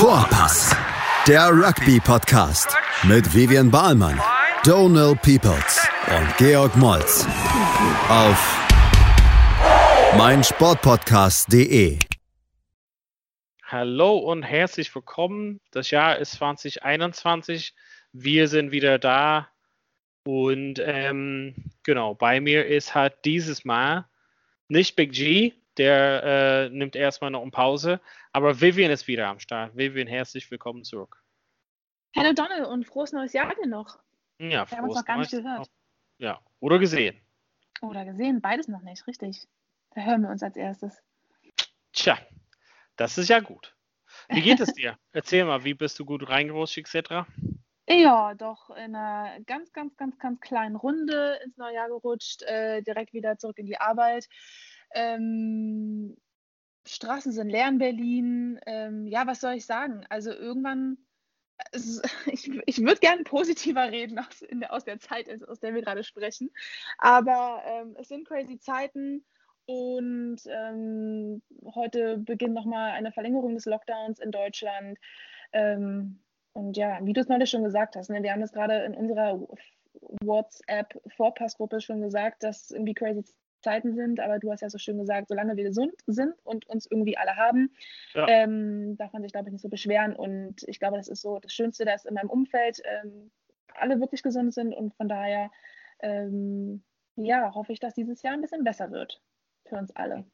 Vorpass, der Rugby-Podcast mit Vivian Bahlmann, Donal Peoples und Georg Moltz auf meinsportpodcast.de. Hallo und herzlich willkommen. Das Jahr ist 2021. Wir sind wieder da. Und ähm, genau, bei mir ist halt dieses Mal nicht Big G, der äh, nimmt erstmal noch eine Pause, aber Vivian ist wieder am Start. Vivian, herzlich willkommen zurück. Hallo Donald und frohes neues Jahr dir noch. Ja, Wir haben uns noch gar nicht gehört. Ja, oder gesehen. Oder gesehen, beides noch nicht, richtig. Da hören wir uns als erstes. Tja, das ist ja gut. Wie geht es dir? Erzähl mal, wie bist du gut reingerutscht etc.? Ja, doch in einer ganz, ganz, ganz, ganz kleinen Runde ins neue Jahr gerutscht, äh, direkt wieder zurück in die Arbeit. Ähm, Straßen sind leer in Berlin. Ähm, ja, was soll ich sagen? Also irgendwann, ich, ich würde gerne positiver reden aus, der, aus der Zeit, aus der wir gerade sprechen. Aber ähm, es sind crazy Zeiten. Und ähm, heute beginnt nochmal eine Verlängerung des Lockdowns in Deutschland. Ähm, und ja, wie du es neulich schon gesagt hast, ne, wir haben es gerade in unserer WhatsApp-Vorpassgruppe schon gesagt, dass irgendwie crazy Zeiten sind, aber du hast ja so schön gesagt, solange wir gesund sind und uns irgendwie alle haben, ja. ähm, darf man sich, glaube ich, nicht so beschweren. Und ich glaube, das ist so das Schönste, dass in meinem Umfeld ähm, alle wirklich gesund sind und von daher ähm, ja, hoffe ich, dass dieses Jahr ein bisschen besser wird für uns alle.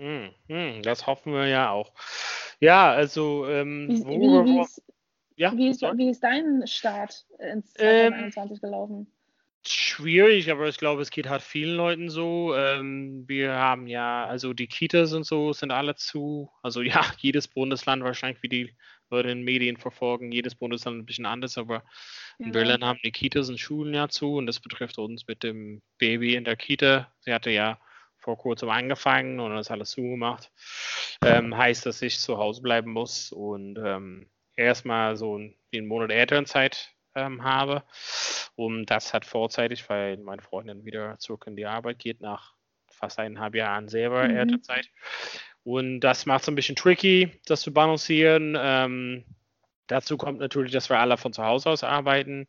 Hm, hm, das hoffen wir ja auch. Ja, also ähm, wie, worüber, wie, wie, ist, ja, wie, ist, wie, ist, dein Start ins 2021 ähm, gelaufen? Schwierig, aber ich glaube, es geht halt vielen Leuten so. Ähm, wir haben ja, also die Kitas und so sind alle zu. Also ja, jedes Bundesland wahrscheinlich, wie die Leute in Medien verfolgen, jedes Bundesland ein bisschen anders, aber in ja. Berlin haben die Kitas und Schulen ja zu und das betrifft uns mit dem Baby in der Kita. Sie hatte ja vor kurzem angefangen und das alles zugemacht. Ähm, heißt, dass ich zu Hause bleiben muss und ähm, erstmal so einen Monat Elternzeit ähm, habe. Und das hat vorzeitig, weil meine Freundin wieder zurück in die Arbeit geht, nach fast eineinhalb Jahren selber mhm. Elternzeit. Und das macht es ein bisschen tricky, das zu balancieren. Ähm, dazu kommt natürlich, dass wir alle von zu Hause aus arbeiten.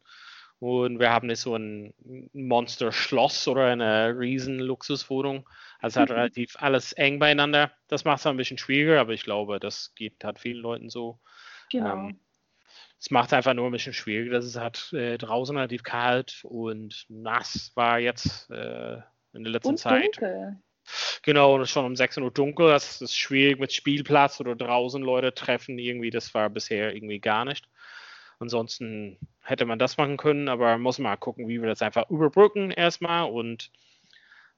Und wir haben nicht so ein Monster-Schloss oder eine riesen Luxuswohnung. Also hat mhm. relativ alles eng beieinander. Das macht es ein bisschen schwieriger, aber ich glaube, das geht halt vielen Leuten so. Genau. Ähm, es macht einfach nur ein bisschen schwieriger, dass es hat äh, draußen relativ kalt und nass war jetzt äh, in der letzten und Zeit. Dunkel. Genau, und es ist schon um 16 Uhr dunkel. Das ist schwierig mit Spielplatz oder draußen Leute treffen. Irgendwie, das war bisher irgendwie gar nicht. Ansonsten hätte man das machen können, aber muss mal gucken, wie wir das einfach überbrücken erstmal und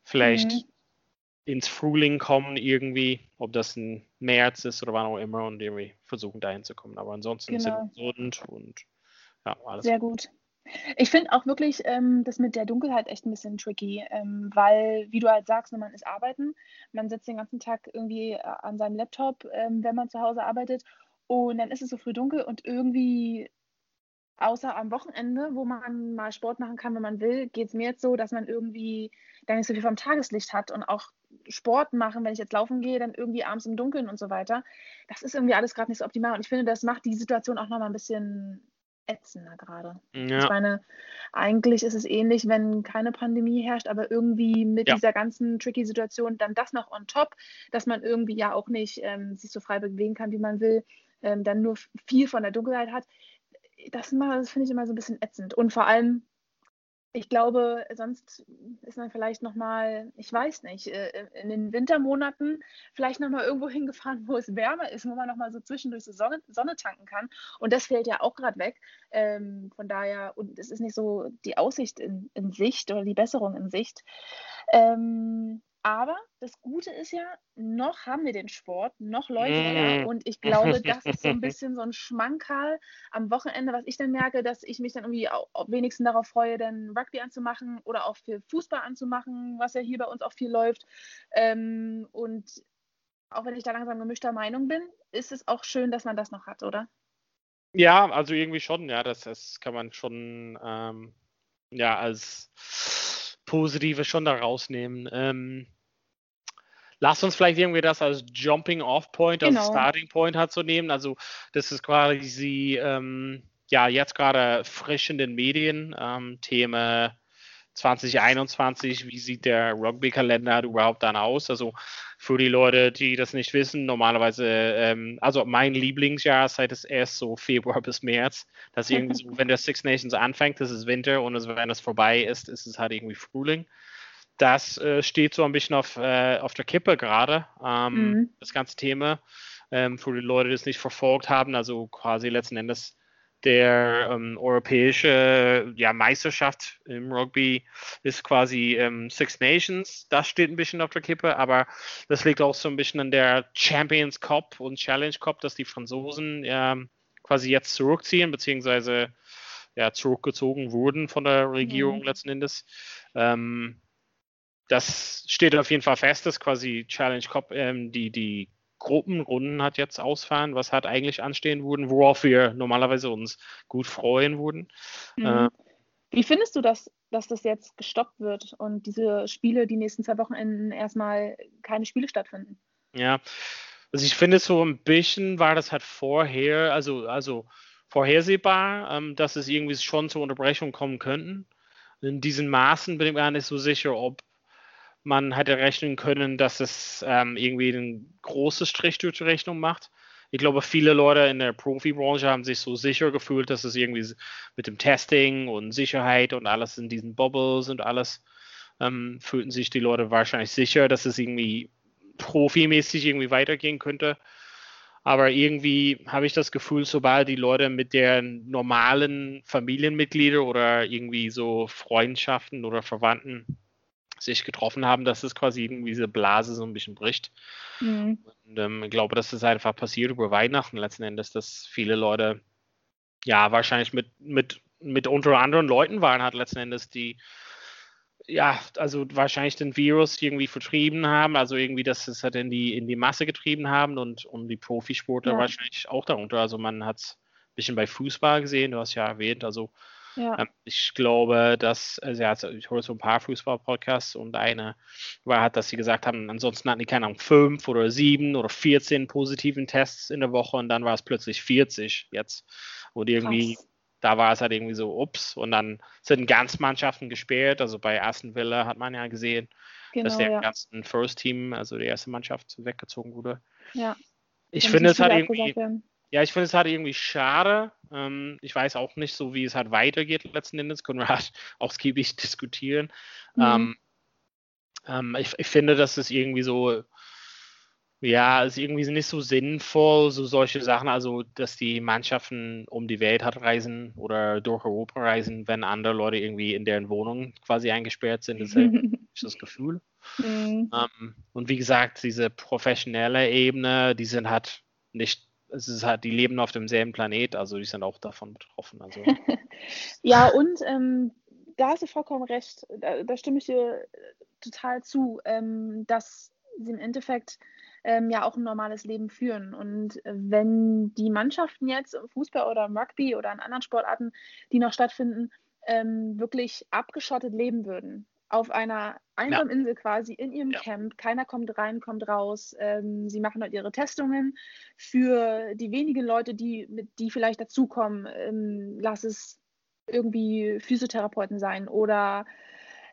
vielleicht mhm. Ins Frühling kommen irgendwie, ob das ein März ist oder wann auch immer und irgendwie versuchen dahin zu kommen. Aber ansonsten genau. sind wir gesund und ja, alles Sehr gut. Ich finde auch wirklich ähm, das mit der Dunkelheit echt ein bisschen tricky, ähm, weil, wie du halt sagst, man ist arbeiten, man sitzt den ganzen Tag irgendwie äh, an seinem Laptop, ähm, wenn man zu Hause arbeitet und dann ist es so früh dunkel und irgendwie außer am Wochenende, wo man mal Sport machen kann, wenn man will, geht es mir jetzt so, dass man irgendwie dann nicht so viel vom Tageslicht hat und auch Sport machen, wenn ich jetzt laufen gehe, dann irgendwie abends im Dunkeln und so weiter. Das ist irgendwie alles gerade nicht so optimal und ich finde, das macht die Situation auch nochmal ein bisschen ätzender gerade. Ja. Ich meine, eigentlich ist es ähnlich, wenn keine Pandemie herrscht, aber irgendwie mit ja. dieser ganzen tricky Situation dann das noch on top, dass man irgendwie ja auch nicht ähm, sich so frei bewegen kann, wie man will, ähm, dann nur viel von der Dunkelheit hat das, das finde ich immer so ein bisschen ätzend. Und vor allem, ich glaube, sonst ist man vielleicht nochmal, ich weiß nicht, äh, in den Wintermonaten vielleicht nochmal irgendwo hingefahren, wo es wärmer ist, wo man nochmal so zwischendurch so Sonne, Sonne tanken kann. Und das fällt ja auch gerade weg. Ähm, von daher, und es ist nicht so die Aussicht in, in Sicht oder die Besserung in Sicht. Ähm, aber das Gute ist ja, noch haben wir den Sport, noch läuft er. Mm. Und ich glaube, das ist so ein bisschen so ein Schmankerl am Wochenende, was ich dann merke, dass ich mich dann irgendwie auch wenigstens darauf freue, dann Rugby anzumachen oder auch für Fußball anzumachen, was ja hier bei uns auch viel läuft. Ähm, und auch wenn ich da langsam gemischter Meinung bin, ist es auch schön, dass man das noch hat, oder? Ja, also irgendwie schon, ja, das, das kann man schon ähm, ja als Positive schon da rausnehmen. Ähm, lass uns vielleicht irgendwie das als Jumping Off Point, genau. als Starting Point hat zu nehmen. Also das ist quasi ähm, ja jetzt gerade frisch in den Medien ähm, Thema 2021, wie sieht der Rugby-Kalender überhaupt dann aus? Also für die Leute, die das nicht wissen, normalerweise, ähm, also mein Lieblingsjahreszeit ist erst so Februar bis März. Das irgendwie so, wenn der Six Nations anfängt, das ist Winter und es, wenn es vorbei ist, ist es halt irgendwie Frühling. Das äh, steht so ein bisschen auf, äh, auf der Kippe gerade, ähm, mhm. das ganze Thema. Ähm, für die Leute, die es nicht verfolgt haben, also quasi letzten Endes der ähm, europäische ja, Meisterschaft im Rugby ist quasi ähm, Six Nations. Das steht ein bisschen auf der Kippe, aber das liegt auch so ein bisschen an der Champions Cup und Challenge Cup, dass die Franzosen ähm, quasi jetzt zurückziehen, beziehungsweise ja, zurückgezogen wurden von der Regierung mhm. letzten Endes. Ähm, das steht auf jeden Fall fest, dass quasi Challenge Cup ähm, die, die Gruppenrunden hat jetzt ausfahren, was hat eigentlich anstehen würden, worauf wir normalerweise uns gut freuen würden. Mhm. Äh, Wie findest du das, dass das jetzt gestoppt wird und diese Spiele die nächsten zwei Wochenenden erstmal keine Spiele stattfinden? Ja, also ich finde so ein bisschen war das halt vorher, also, also vorhersehbar, ähm, dass es irgendwie schon zur Unterbrechung kommen könnten. In diesen Maßen bin ich gar nicht so sicher, ob man hätte rechnen können, dass es ähm, irgendwie einen großen Strich durch die Rechnung macht. Ich glaube, viele Leute in der Profibranche haben sich so sicher gefühlt, dass es irgendwie mit dem Testing und Sicherheit und alles in diesen Bubbles und alles ähm, fühlten sich die Leute wahrscheinlich sicher, dass es irgendwie profimäßig irgendwie weitergehen könnte. Aber irgendwie habe ich das Gefühl, sobald die Leute mit deren normalen Familienmitglieder oder irgendwie so Freundschaften oder Verwandten sich getroffen haben, dass es quasi irgendwie diese Blase so ein bisschen bricht. Mhm. Und ähm, ich glaube, dass das einfach passiert über Weihnachten letzten Endes, dass viele Leute ja wahrscheinlich mit, mit, mit unter anderen Leuten waren, hat letzten Endes, die ja, also wahrscheinlich den Virus irgendwie vertrieben haben, also irgendwie, dass es halt in die, in die Masse getrieben haben und, und die Profisportler ja. wahrscheinlich auch darunter. Also man hat es ein bisschen bei Fußball gesehen, du hast ja erwähnt, also ja. Ähm, ich glaube, dass, also ja, ich höre so ein paar Fußball-Podcasts und eine war halt, dass sie gesagt haben, ansonsten hatten die keine Ahnung, fünf oder sieben oder 14 positiven Tests in der Woche und dann war es plötzlich 40 jetzt. Und irgendwie, Krass. da war es halt irgendwie so, ups, und dann sind ganz Mannschaften gesperrt. Also bei Aston Villa hat man ja gesehen, genau, dass der ja. ganzen First Team, also die erste Mannschaft, weggezogen wurde. Ja. Ich finde es halt irgendwie. Ja, ich finde es halt irgendwie schade. Ähm, ich weiß auch nicht so, wie es halt weitergeht letzten Endes. Können wir halt ausgiebig diskutieren. Mhm. Ähm, ähm, ich, ich, finde, dass es irgendwie so, ja, ist irgendwie nicht so sinnvoll, so solche Sachen, also dass die Mannschaften um die Welt halt reisen oder durch Europa reisen, wenn andere Leute irgendwie in deren Wohnung quasi eingesperrt sind. Das ist halt das Gefühl. Mhm. Ähm, und wie gesagt, diese professionelle Ebene, die sind halt nicht es ist halt, die leben auf demselben Planet, also die sind auch davon betroffen. Also. ja, und ähm, da hast du vollkommen recht, da, da stimme ich dir total zu, ähm, dass sie im Endeffekt ähm, ja auch ein normales Leben führen. Und wenn die Mannschaften jetzt im Fußball oder im Rugby oder in anderen Sportarten, die noch stattfinden, ähm, wirklich abgeschottet leben würden, auf einer einsamen ja. Insel quasi in ihrem ja. Camp. Keiner kommt rein, kommt raus. Ähm, sie machen halt ihre Testungen für die wenigen Leute, die, die vielleicht dazukommen. Ähm, lass es irgendwie Physiotherapeuten sein oder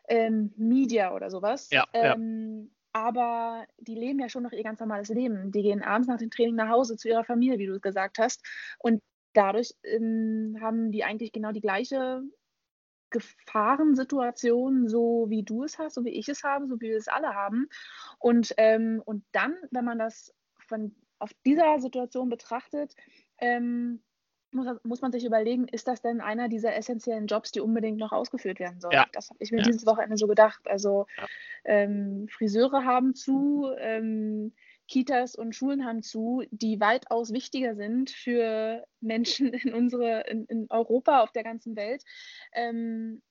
ähm, Media oder sowas. Ja, ähm, aber die leben ja schon noch ihr ganz normales Leben. Die gehen abends nach dem Training nach Hause zu ihrer Familie, wie du es gesagt hast. Und dadurch ähm, haben die eigentlich genau die gleiche Gefahrensituation, so wie du es hast, so wie ich es habe, so wie wir es alle haben. Und, ähm, und dann, wenn man das von, auf dieser Situation betrachtet, ähm, muss, muss, man sich überlegen, ist das denn einer dieser essentiellen Jobs, die unbedingt noch ausgeführt werden sollen? Ja. Das habe ich mir ja. dieses Wochenende so gedacht. Also ja. ähm, Friseure haben zu, ähm, Kitas und Schulen haben zu, die weitaus wichtiger sind für Menschen in unsere, in, in Europa, auf der ganzen Welt. Ähm,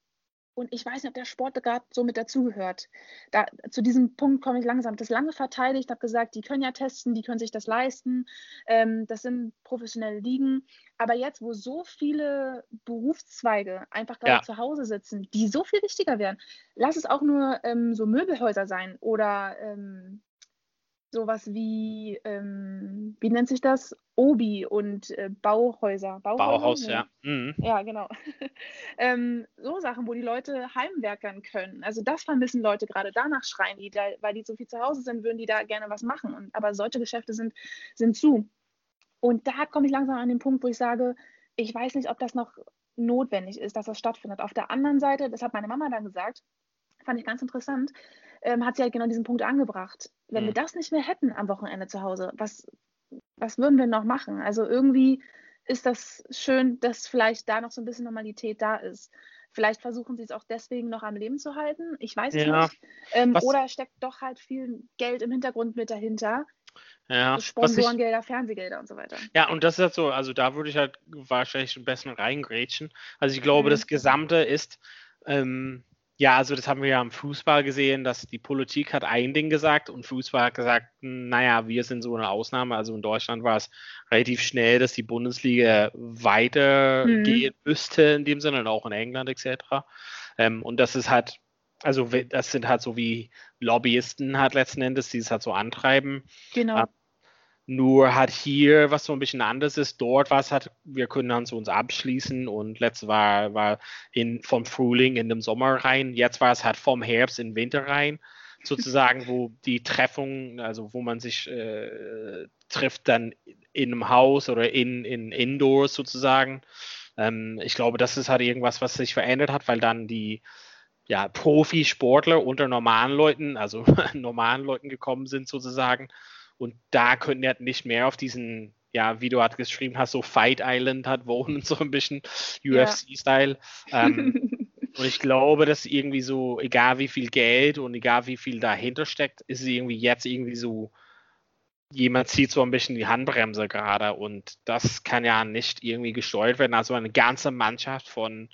und ich weiß nicht, ob der Sport gerade so mit dazugehört. Da, zu diesem Punkt komme ich langsam. Das lange verteidigt, habe gesagt, die können ja testen, die können sich das leisten. Ähm, das sind professionelle Ligen. Aber jetzt, wo so viele Berufszweige einfach gerade ja. zu Hause sitzen, die so viel wichtiger wären, lass es auch nur ähm, so Möbelhäuser sein oder ähm, sowas wie, ähm, wie nennt sich das? Obi und äh, Bauhäuser. Bauhäuser. Bauhaus, ja. Mhm. Ja, genau. ähm, so Sachen, wo die Leute heimwerkern können. Also das vermissen Leute gerade. Danach schreien die, da, weil die so viel zu Hause sind, würden die da gerne was machen. Und, aber solche Geschäfte sind, sind zu. Und da komme ich langsam an den Punkt, wo ich sage, ich weiß nicht, ob das noch notwendig ist, dass das stattfindet. Auf der anderen Seite, das hat meine Mama dann gesagt, fand ich ganz interessant, ähm, hat sie halt genau diesen Punkt angebracht. Wenn mhm. wir das nicht mehr hätten am Wochenende zu Hause, was, was würden wir noch machen? Also irgendwie ist das schön, dass vielleicht da noch so ein bisschen Normalität da ist. Vielleicht versuchen sie es auch deswegen noch am Leben zu halten. Ich weiß es ja. nicht. Ähm, oder steckt doch halt viel Geld im Hintergrund mit dahinter. Ja, Sponsorengelder, Fernsehgelder und so weiter. Ja, und das ist halt so, also da würde ich halt wahrscheinlich ein bisschen reingrätschen. Also ich glaube, mhm. das Gesamte ist, ähm, ja, also das haben wir ja im Fußball gesehen, dass die Politik hat ein Ding gesagt und Fußball hat gesagt, naja, wir sind so eine Ausnahme. Also in Deutschland war es relativ schnell, dass die Bundesliga weitergehen mhm. müsste, in dem Sinne, und auch in England etc. Ähm, und das ist halt, also das sind halt so wie Lobbyisten halt letzten Endes, die es halt so antreiben. Genau. Ähm, nur hat hier, was so ein bisschen anders ist, dort war es halt, wir können dann zu uns abschließen und letztes war, war in, vom Frühling in den Sommer rein. Jetzt war es halt vom Herbst in den Winter rein, sozusagen, wo die Treffung, also wo man sich äh, trifft, dann in einem Haus oder in, in Indoors sozusagen. Ähm, ich glaube, das ist halt irgendwas, was sich verändert hat, weil dann die ja, Profisportler unter normalen Leuten, also normalen Leuten gekommen sind sozusagen und da könnten ja nicht mehr auf diesen, ja, wie du halt geschrieben hast, so Fight Island hat wohnen, so ein bisschen UFC-Style. Ja. Ähm, und ich glaube, dass irgendwie so, egal wie viel Geld und egal wie viel dahinter steckt, ist es irgendwie jetzt irgendwie so, jemand zieht so ein bisschen die Handbremse gerade und das kann ja nicht irgendwie gesteuert werden. Also eine ganze Mannschaft von,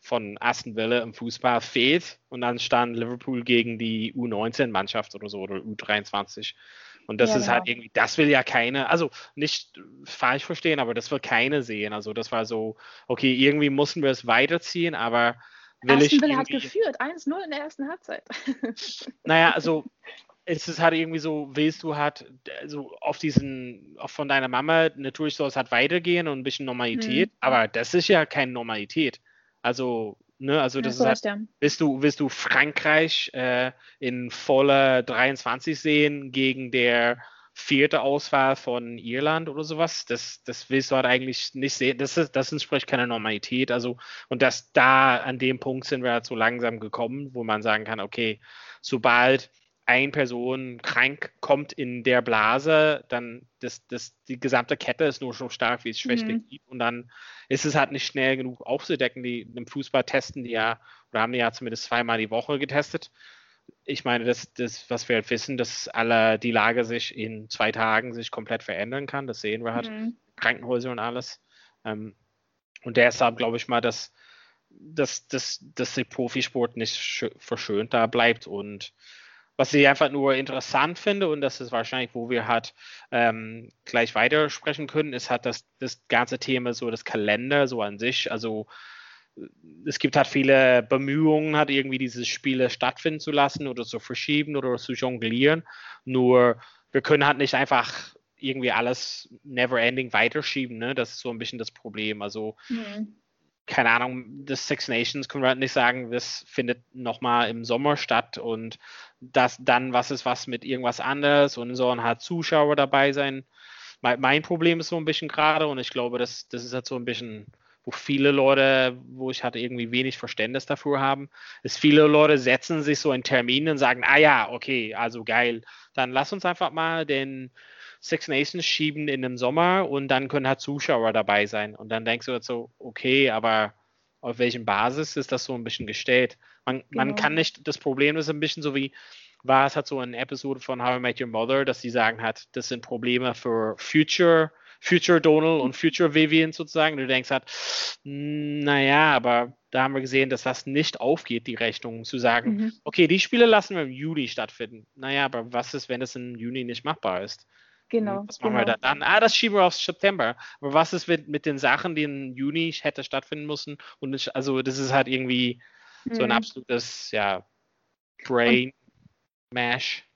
von Aston Villa im Fußball fehlt und dann stand Liverpool gegen die U19-Mannschaft oder so oder U23. Und das ja, ist halt genau. irgendwie, das will ja keine, also nicht falsch verstehen, aber das will keine sehen. Also das war so, okay, irgendwie mussten wir es weiterziehen, aber will Aston ich. Villa hat geführt, 1-0 in der ersten Halbzeit. naja, also es ist halt irgendwie so, willst du halt, also auf diesen, auch von deiner Mama, natürlich soll es halt weitergehen und ein bisschen Normalität, hm. aber das ist ja keine Normalität. Also Ne? Also das ja, ist halt, willst du, willst du Frankreich äh, in voller 23 sehen gegen der vierte Auswahl von Irland oder sowas? Das, das willst du halt eigentlich nicht sehen. Das, ist, das entspricht keiner Normalität. Also, und das da an dem Punkt sind wir halt so langsam gekommen, wo man sagen kann, okay, sobald eine Person krank kommt in der Blase, dann das, das, die gesamte Kette ist nur so stark, wie es Schwäche mhm. gibt. Und dann ist es halt nicht schnell genug aufzudecken. Die im Fußball testen die ja, oder haben die ja zumindest zweimal die Woche getestet. Ich meine, das, das, was wir halt wissen, dass alle die Lage sich in zwei Tagen sich komplett verändern kann. Das sehen wir halt. Mhm. Krankenhäuser und alles. Ähm, und deshalb glaube ich mal, dass, dass, dass, dass der Profisport nicht verschönt da bleibt und was ich einfach nur interessant finde, und das ist wahrscheinlich, wo wir halt ähm, gleich weitersprechen können, ist halt das, das ganze Thema so das Kalender so an sich. Also es gibt halt viele Bemühungen, halt irgendwie diese Spiele stattfinden zu lassen oder zu verschieben oder zu jonglieren. Nur wir können halt nicht einfach irgendwie alles never ending weiterschieben. Ne? Das ist so ein bisschen das Problem. Also mhm keine Ahnung, das Six Nations können wir halt nicht sagen, das findet nochmal im Sommer statt und das dann, was ist was mit irgendwas anderes und sollen halt Zuschauer dabei sein. Mein, Problem ist so ein bisschen gerade und ich glaube, das, das ist halt so ein bisschen, wo viele Leute, wo ich halt irgendwie wenig Verständnis dafür haben, ist viele Leute setzen sich so einen Termin und sagen, ah ja, okay, also geil, dann lass uns einfach mal den Six Nations schieben in den Sommer und dann können halt Zuschauer dabei sein. Und dann denkst du halt so, okay, aber auf welchem Basis ist das so ein bisschen gestellt? Man, genau. man kann nicht, das Problem ist ein bisschen so wie, war es halt so eine Episode von How I Met Your Mother, dass sie sagen hat, das sind Probleme für Future, Future Donald und Future Vivian sozusagen. Du denkst halt, naja, aber da haben wir gesehen, dass das nicht aufgeht, die Rechnung, zu sagen, mhm. okay, die Spiele lassen wir im Juli stattfinden. Naja, aber was ist, wenn es im Juni nicht machbar ist? Genau. Was machen genau. wir dann? Ah, das schieben wir auf September. Aber was ist mit, mit den Sachen, die im Juni hätte stattfinden müssen? Und ich, also das ist halt irgendwie mhm. so ein mhm. absolutes, ja, Brain Mash.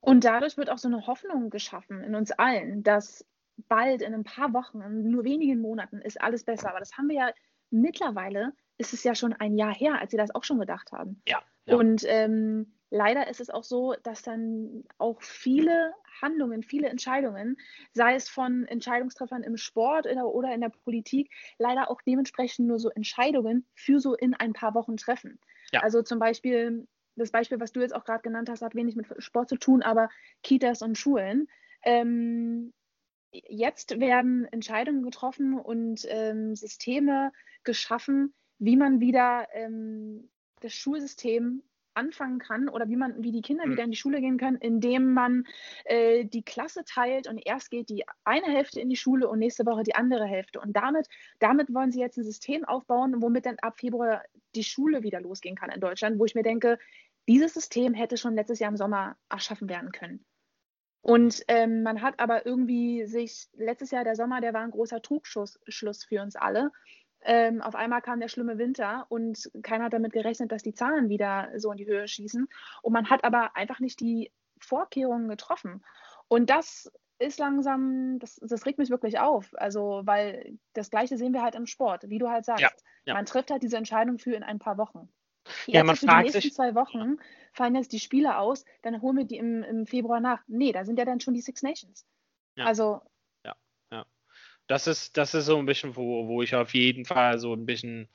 Und dadurch wird auch so eine Hoffnung geschaffen in uns allen, dass bald in ein paar Wochen, in nur wenigen Monaten ist alles besser. Aber das haben wir ja mittlerweile, ist es ja schon ein Jahr her, als sie das auch schon gedacht haben. Ja. ja. Und ähm, leider ist es auch so, dass dann auch viele Handlungen, viele Entscheidungen, sei es von Entscheidungstreffern im Sport oder in der Politik, leider auch dementsprechend nur so Entscheidungen für so in ein paar Wochen treffen. Ja. Also zum Beispiel, das Beispiel, was du jetzt auch gerade genannt hast, hat wenig mit Sport zu tun, aber Kitas und Schulen. Ähm, jetzt werden Entscheidungen getroffen und ähm, Systeme geschaffen, wie man wieder ähm, das Schulsystem anfangen kann oder wie man, wie die Kinder mhm. wieder in die Schule gehen können, indem man äh, die Klasse teilt und erst geht die eine Hälfte in die Schule und nächste Woche die andere Hälfte. Und damit, damit wollen sie jetzt ein System aufbauen, womit dann ab Februar die Schule wieder losgehen kann in Deutschland, wo ich mir denke, dieses System hätte schon letztes Jahr im Sommer erschaffen werden können. Und ähm, man hat aber irgendwie sich, letztes Jahr der Sommer, der war ein großer Trugschluss für uns alle. Ähm, auf einmal kam der schlimme Winter und keiner hat damit gerechnet, dass die Zahlen wieder so in die Höhe schießen. Und man hat aber einfach nicht die Vorkehrungen getroffen. Und das ist langsam, das, das regt mich wirklich auf. Also, weil das Gleiche sehen wir halt im Sport, wie du halt sagst. Ja, ja. Man trifft halt diese Entscheidung für in ein paar Wochen. Jetzt ja, man für fragt die nächsten sich, zwei Wochen fallen jetzt die Spiele aus, dann holen wir die im, im Februar nach. Nee, da sind ja dann schon die Six Nations. Ja. Also das ist, das ist so ein bisschen, wo, wo ich auf jeden Fall so ein bisschen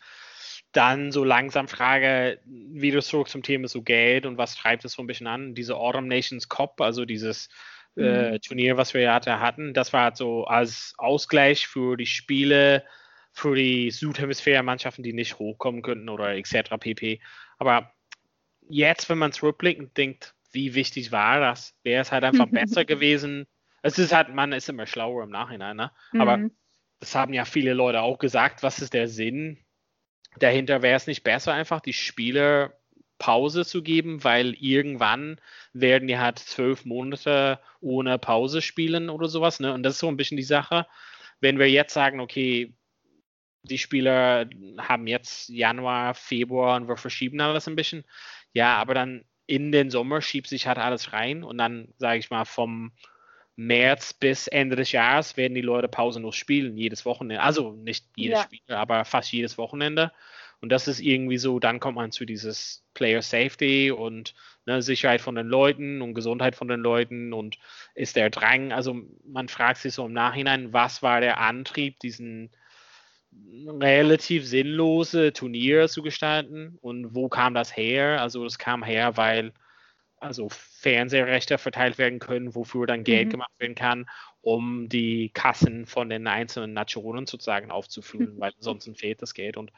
dann so langsam frage, wieder zurück zum Thema so Geld und was treibt es so ein bisschen an. Diese Autumn Nations Cup, also dieses äh, mhm. äh, Turnier, was wir ja hatten, das war so als Ausgleich für die Spiele, für die Südhemisphäre-Mannschaften, die nicht hochkommen könnten oder etc. pp. Aber jetzt, wenn man zurückblickt und denkt, wie wichtig war das, wäre es halt einfach besser gewesen, es ist halt, man ist immer schlauer im Nachhinein, ne? Aber mhm. das haben ja viele Leute auch gesagt. Was ist der Sinn dahinter? Wäre es nicht besser, einfach die Spieler Pause zu geben, weil irgendwann werden die halt zwölf Monate ohne Pause spielen oder sowas, ne? Und das ist so ein bisschen die Sache. Wenn wir jetzt sagen, okay, die Spieler haben jetzt Januar, Februar und wir verschieben alles ein bisschen, ja, aber dann in den Sommer schiebt sich halt alles rein und dann, sage ich mal, vom März bis Ende des Jahres werden die Leute pausenlos spielen, jedes Wochenende. Also nicht jedes ja. Spiel, aber fast jedes Wochenende. Und das ist irgendwie so, dann kommt man zu dieses Player Safety und ne, Sicherheit von den Leuten und Gesundheit von den Leuten und ist der Drang, also man fragt sich so im Nachhinein, was war der Antrieb, diesen relativ sinnlose Turnier zu gestalten und wo kam das her? Also das kam her, weil also Fernsehrechte verteilt werden können, wofür dann Geld mhm. gemacht werden kann, um die Kassen von den einzelnen Nationen sozusagen aufzufüllen, weil ansonsten fehlt das Geld. Und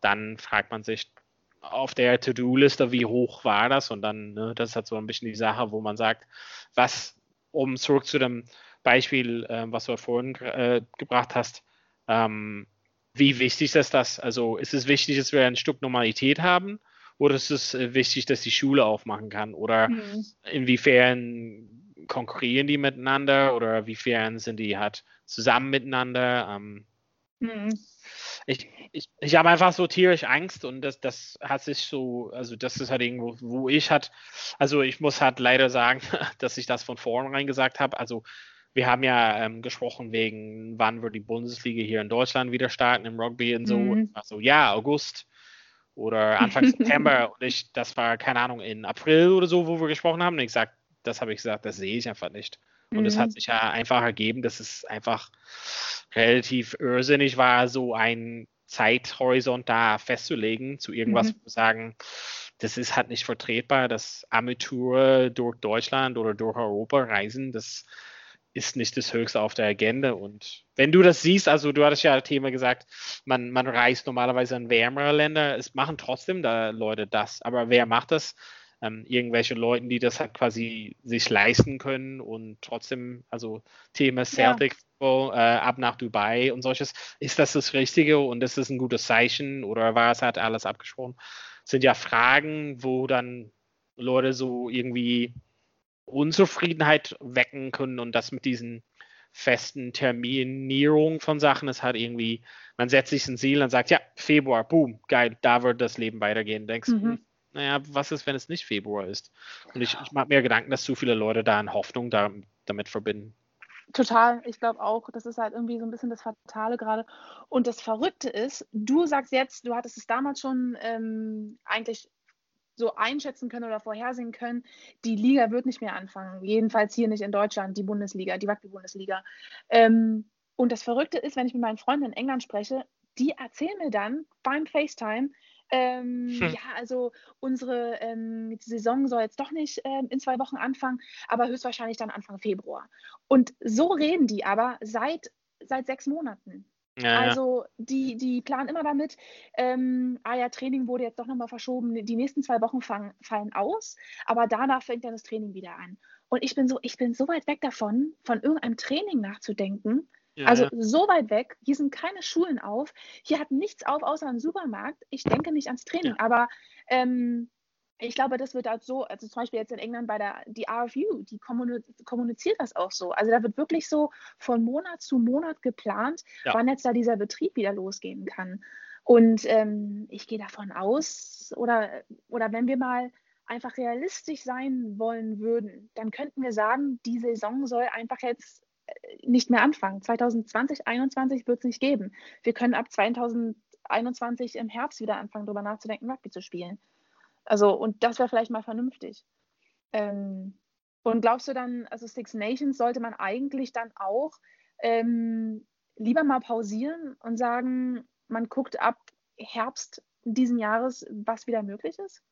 dann fragt man sich auf der To-Do-Liste, wie hoch war das? Und dann, ne, das ist halt so ein bisschen die Sache, wo man sagt, was, um zurück zu dem Beispiel, äh, was du vorhin äh, gebracht hast, ähm, wie wichtig ist das? Also ist es wichtig, dass wir ein Stück Normalität haben? Oder ist es äh, wichtig, dass die Schule aufmachen kann? Oder mhm. inwiefern konkurrieren die miteinander oder inwiefern sind die halt zusammen miteinander? Ähm, mhm. Ich, ich, ich habe einfach so tierisch Angst und das, das hat sich so, also das ist halt irgendwo, wo ich halt, also ich muss halt leider sagen, dass ich das von vornherein gesagt habe. Also wir haben ja ähm, gesprochen wegen, wann wird die Bundesliga hier in Deutschland wieder starten im Rugby und so. Mhm. Also ja, August oder Anfang September und ich, das war, keine Ahnung, in April oder so, wo wir gesprochen haben. Und ich sag, das habe ich gesagt, das sehe ich einfach nicht. Und es mhm. hat sich ja einfach ergeben, dass es einfach relativ irrsinnig war, so einen Zeithorizont da festzulegen, zu irgendwas mhm. sagen, das ist halt nicht vertretbar, dass Amateure durch Deutschland oder durch Europa reisen. Das ist nicht das Höchste auf der Agenda. Und wenn du das siehst, also du hattest ja das Thema gesagt, man, man reist normalerweise in wärmere Länder, es machen trotzdem da Leute das. Aber wer macht das? Ähm, irgendwelche Leute, die das halt quasi sich leisten können und trotzdem, also Thema Celtic ja. äh, ab nach Dubai und solches, ist das das Richtige und ist das ein gutes Zeichen oder war es halt alles abgesprochen? Das sind ja Fragen, wo dann Leute so irgendwie Unzufriedenheit wecken können und das mit diesen festen Terminierungen von Sachen ist halt irgendwie, man setzt sich ein Ziel und sagt, ja, Februar, boom, geil, da wird das Leben weitergehen. Denkst du, mhm. naja, was ist, wenn es nicht Februar ist? Und ich, ich mache mir Gedanken, dass zu viele Leute da eine Hoffnung da, damit verbinden. Total, ich glaube auch, das ist halt irgendwie so ein bisschen das Fatale gerade. Und das Verrückte ist, du sagst jetzt, du hattest es damals schon ähm, eigentlich so einschätzen können oder vorhersehen können, die Liga wird nicht mehr anfangen. Jedenfalls hier nicht in Deutschland, die Bundesliga, die Rugby-Bundesliga. Ähm, und das Verrückte ist, wenn ich mit meinen Freunden in England spreche, die erzählen mir dann beim FaceTime, ähm, hm. Ja, also unsere ähm, Saison soll jetzt doch nicht ähm, in zwei Wochen anfangen, aber höchstwahrscheinlich dann Anfang Februar. Und so reden die aber seit, seit sechs Monaten. Ja, also die, die planen immer damit, ähm, ah ja, Training wurde jetzt doch nochmal verschoben, die nächsten zwei Wochen fang, fallen aus, aber danach fängt dann das Training wieder an. Und ich bin so, ich bin so weit weg davon, von irgendeinem Training nachzudenken, ja, also ja. so weit weg, hier sind keine Schulen auf, hier hat nichts auf außer ein Supermarkt. Ich denke nicht ans Training, aber ähm, ich glaube, das wird halt so, also zum Beispiel jetzt in England bei der die RFU, die kommuniziert das auch so. Also da wird wirklich so von Monat zu Monat geplant, wann jetzt da dieser Betrieb wieder losgehen kann. Und ähm, ich gehe davon aus, oder, oder wenn wir mal einfach realistisch sein wollen würden, dann könnten wir sagen, die Saison soll einfach jetzt nicht mehr anfangen. 2020, 2021 wird es nicht geben. Wir können ab 2021 im Herbst wieder anfangen, darüber nachzudenken, Rugby zu spielen. Also, und das wäre vielleicht mal vernünftig. Ähm, und glaubst du dann, also Six Nations sollte man eigentlich dann auch ähm, lieber mal pausieren und sagen, man guckt ab Herbst diesen Jahres, was wieder möglich ist?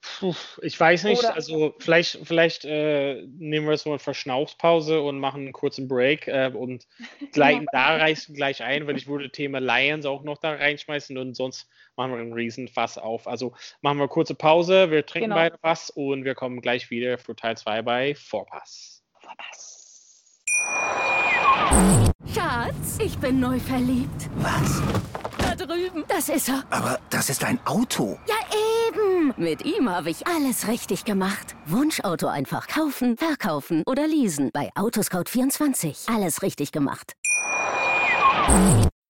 Puh, ich weiß nicht, Oder also vielleicht, vielleicht äh, nehmen wir so eine Verschnaufspause und machen einen kurzen Break äh, und gleich, da reißen gleich ein, weil ich würde Thema Lions auch noch da reinschmeißen und sonst machen wir einen riesen Fass auf. Also machen wir eine kurze Pause, wir trinken genau. beide was und wir kommen gleich wieder für Teil 2 bei Vorpass. Vorpass. Schatz, ich bin neu verliebt. Was? Da drüben. Das ist er. Aber das ist ein Auto. Ja, eben. Mit ihm habe ich alles richtig gemacht. Wunschauto einfach kaufen, verkaufen oder leasen. Bei Autoscout24. Alles richtig gemacht.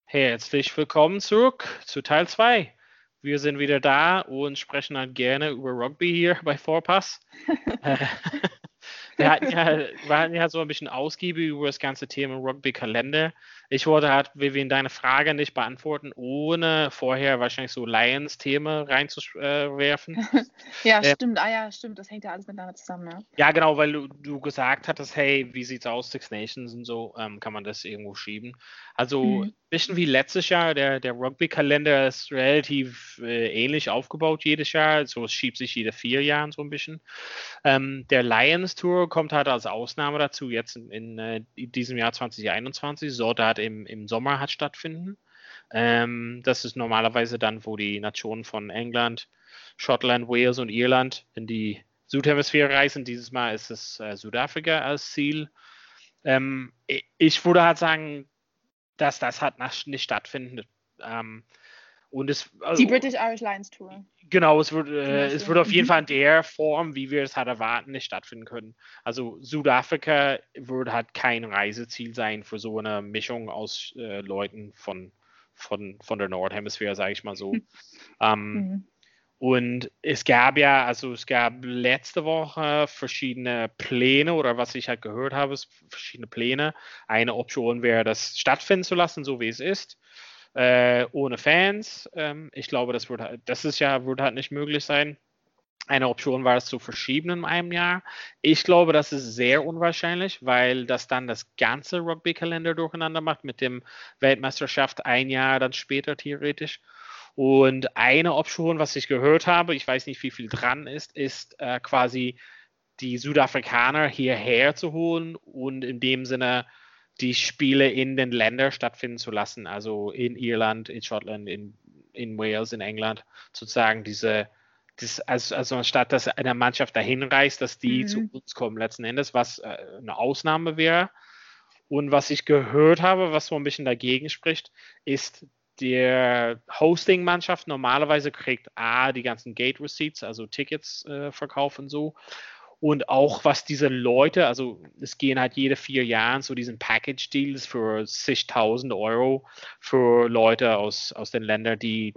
Herzlich willkommen zurück zu Teil 2. Wir sind wieder da und sprechen dann gerne über Rugby hier bei Vorpass. wir, hatten ja, wir hatten ja so ein bisschen ausgiebig über das ganze Thema Rugby-Kalender. Ich wollte halt, Vivian, deine Frage nicht beantworten, ohne vorher wahrscheinlich so Lions-Themen reinzuwerfen. ja, äh, stimmt. Ah ja, stimmt. Das hängt ja alles miteinander zusammen. Ja, ja genau, weil du, du gesagt hattest, hey, wie sieht's aus, Six Nations und so, ähm, kann man das irgendwo schieben. Also mhm. ein bisschen wie letztes Jahr, der, der Rugby-Kalender ist relativ äh, ähnlich aufgebaut jedes Jahr. So es schiebt sich jede vier Jahre so ein bisschen. Ähm, der Lions Tour kommt halt als Ausnahme dazu, jetzt in, in, äh, in diesem Jahr 2021. So, da hat im, im Sommer hat stattfinden. Ähm, das ist normalerweise dann, wo die Nationen von England, Schottland, Wales und Irland in die Südhemisphäre reisen. Dieses Mal ist es äh, Südafrika als Ziel. Ähm, ich würde halt sagen, dass das halt nicht stattfindet. Ähm, und es, also, die British Irish Lions Tour. Genau, es wird, äh, es wird auf jeden mhm. Fall in der Form, wie wir es halt erwarten, nicht stattfinden können. Also Südafrika würde halt kein Reiseziel sein für so eine Mischung aus äh, Leuten von, von, von der Nordhemisphäre, sage ich mal so. ähm, mhm. Und es gab ja, also es gab letzte Woche verschiedene Pläne oder was ich halt gehört habe, verschiedene Pläne. Eine Option wäre, das stattfinden zu lassen, so wie es ist äh, ohne Fans. Ähm, ich glaube, das wird halt, das ist ja, wird halt nicht möglich sein. Eine Option war es zu verschieben in einem Jahr. Ich glaube, das ist sehr unwahrscheinlich, weil das dann das ganze Rugby-Kalender durcheinander macht mit dem Weltmeisterschaft ein Jahr dann später theoretisch. Und eine Option, was ich gehört habe, ich weiß nicht, wie viel dran ist, ist äh, quasi die Südafrikaner hierher zu holen und in dem Sinne die Spiele in den Ländern stattfinden zu lassen, also in Irland, in Schottland, in, in Wales, in England, sozusagen diese, das, also, also anstatt dass eine Mannschaft dahin reist, dass die mhm. zu uns kommen letzten Endes, was äh, eine Ausnahme wäre. Und was ich gehört habe, was so ein bisschen dagegen spricht, ist, der Hosting-Mannschaft normalerweise kriegt A, die ganzen Gate Receipts, also Tickets äh, verkaufen so und auch was diese Leute, also es gehen halt jede vier Jahre so diesen Package-Deals für zigtausend Euro für Leute aus, aus den Ländern, die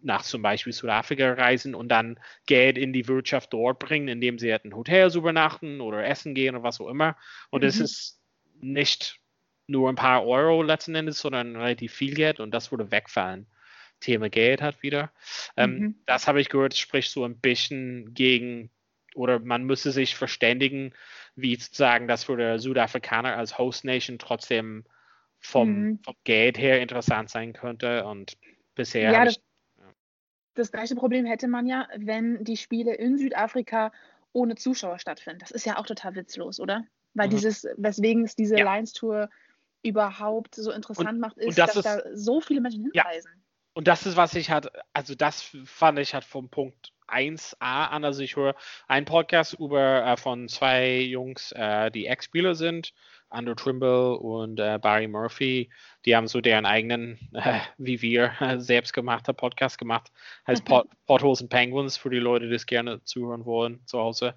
nach zum Beispiel Südafrika reisen und dann Geld in die Wirtschaft dort bringen, indem sie halt ein Hotel übernachten oder essen gehen oder was auch immer. Und es mhm. ist nicht nur ein paar Euro letzten Endes, sondern relativ viel Geld und das würde wegfallen. Thema Geld hat wieder. Ähm, mhm. Das habe ich gehört, spricht so ein bisschen gegen oder man müsste sich verständigen, wie sozusagen das für der Südafrikaner als Host Nation trotzdem vom, mhm. vom Geld her interessant sein könnte und bisher ja, das, das gleiche Problem hätte man ja, wenn die Spiele in Südafrika ohne Zuschauer stattfinden. Das ist ja auch total witzlos, oder? Weil mhm. dieses, weswegen es diese ja. Lions Tour überhaupt so interessant und, macht, ist, das dass ist, da so viele Menschen hinreisen. Ja. Und das ist, was ich halt, also das fand ich halt vom Punkt 1a an. Also ich höre einen Podcast über äh, von zwei Jungs, äh, die Ex-Spieler sind, Andrew Trimble und äh, Barry Murphy. Die haben so deren eigenen, äh, wie wir, selbst gemachter Podcast gemacht. Heißt Pot Potholes and Penguins für die Leute, die es gerne zuhören wollen zu Hause.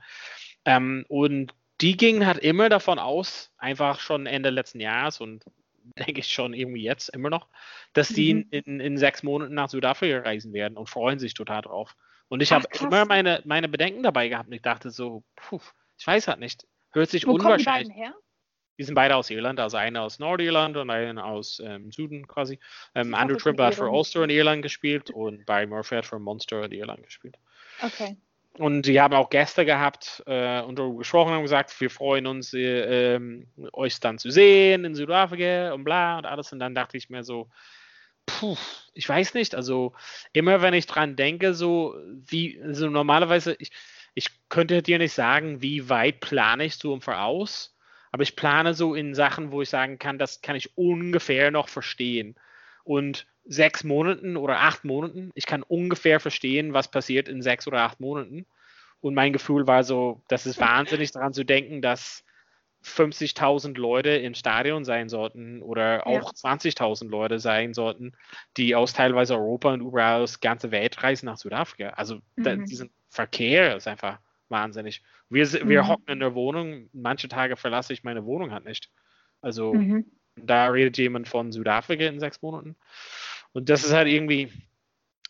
Ähm, und die gingen halt immer davon aus, einfach schon Ende letzten Jahres und denke ich schon irgendwie jetzt immer noch, dass die mhm. in, in, sechs Monaten nach Südafrika reisen werden und freuen sich total drauf. Und ich habe immer meine, meine Bedenken dabei gehabt und ich dachte so, puh, ich weiß halt nicht. Hört sich Wo unwahrscheinlich. Kommen die beiden her? Die sind beide aus Irland, also einer aus Nordirland und einer aus ähm, Süden quasi. Ähm, Andrew Trimble hat für Ulster in Irland gespielt und Barry Murphy hat für Monster in Irland gespielt. Okay. Und die haben auch Gäste gehabt äh, und darüber gesprochen und gesagt, wir freuen uns, äh, äh, euch dann zu sehen in Südafrika und bla und alles. Und dann dachte ich mir so, puh, ich weiß nicht. Also immer wenn ich dran denke, so wie, also normalerweise, ich, ich könnte dir nicht sagen, wie weit plane ich so im Voraus, aber ich plane so in Sachen, wo ich sagen kann, das kann ich ungefähr noch verstehen. Und sechs Monaten oder acht Monaten. Ich kann ungefähr verstehen, was passiert in sechs oder acht Monaten. Und mein Gefühl war so, das ist wahnsinnig daran zu denken, dass 50.000 Leute im Stadion sein sollten oder auch ja. 20.000 Leute sein sollten, die aus teilweise Europa und überall aus ganze Welt reisen nach Südafrika. Also mhm. da, diesen Verkehr ist einfach wahnsinnig. Wir, wir mhm. hocken in der Wohnung, manche Tage verlasse ich meine Wohnung halt nicht. Also mhm. da redet jemand von Südafrika in sechs Monaten. Und das ist halt irgendwie,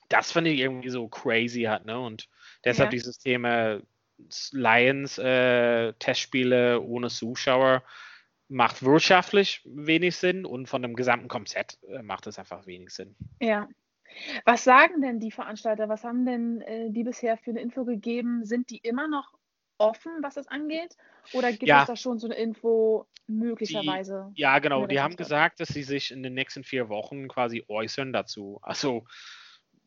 das finde ich irgendwie so crazy hat, ne? Und deshalb ja. dieses Thema Lions äh, Testspiele ohne Zuschauer macht wirtschaftlich wenig Sinn und von dem gesamten Konzept äh, macht es einfach wenig Sinn. Ja. Was sagen denn die Veranstalter? Was haben denn äh, die bisher für eine Info gegeben? Sind die immer noch offen, was das angeht? Oder gibt ja. es da schon so eine Info möglicherweise? Die, ja, genau. Die haben gesagt, dass sie sich in den nächsten vier Wochen quasi äußern dazu. Also,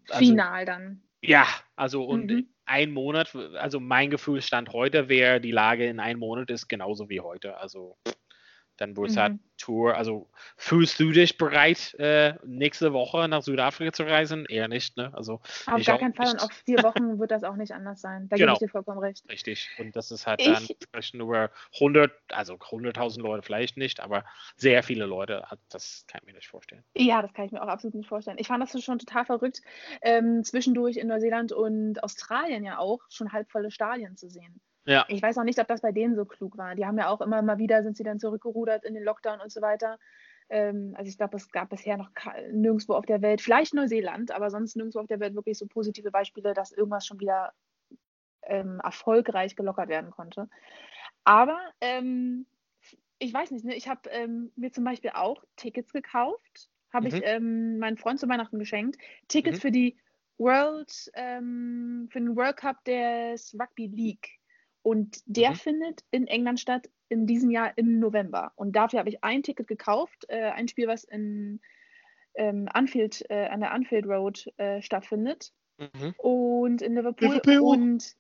also final dann. Ja, also und mhm. Ein Monat, also mein Gefühlsstand heute wäre, die Lage in einem Monat ist genauso wie heute. Also dann wird es halt mhm. halt Tour. Also fühlst du dich bereit, äh, nächste Woche nach Südafrika zu reisen? Eher nicht, ne? Also auf gar keinen Fall. Und auf vier Wochen wird das auch nicht anders sein. Da genau. gebe ich dir vollkommen recht. Richtig. Und das ist halt ich, dann sprechen über 100, also 100.000 Leute vielleicht nicht, aber sehr viele Leute. Das kann ich mir nicht vorstellen. Ja, das kann ich mir auch absolut nicht vorstellen. Ich fand das schon total verrückt, ähm, zwischendurch in Neuseeland und Australien ja auch schon halbvolle Stadien zu sehen. Ja. Ich weiß auch nicht, ob das bei denen so klug war. Die haben ja auch immer mal wieder, sind sie dann zurückgerudert in den Lockdown und so weiter. Ähm, also ich glaube, es gab bisher noch nirgendwo auf der Welt, vielleicht Neuseeland, aber sonst nirgendwo auf der Welt wirklich so positive Beispiele, dass irgendwas schon wieder ähm, erfolgreich gelockert werden konnte. Aber ähm, ich weiß nicht, ne? ich habe ähm, mir zum Beispiel auch Tickets gekauft, habe mhm. ich ähm, meinen Freund zu Weihnachten geschenkt. Tickets mhm. für die World, ähm, für den World Cup des Rugby League. Und der mhm. findet in England statt in diesem Jahr im November. Und dafür habe ich ein Ticket gekauft, äh, ein Spiel, was in ähm, Anfield, äh, an der Anfield Road äh, stattfindet. Mhm. Und in Liverpool. Liverpool. Und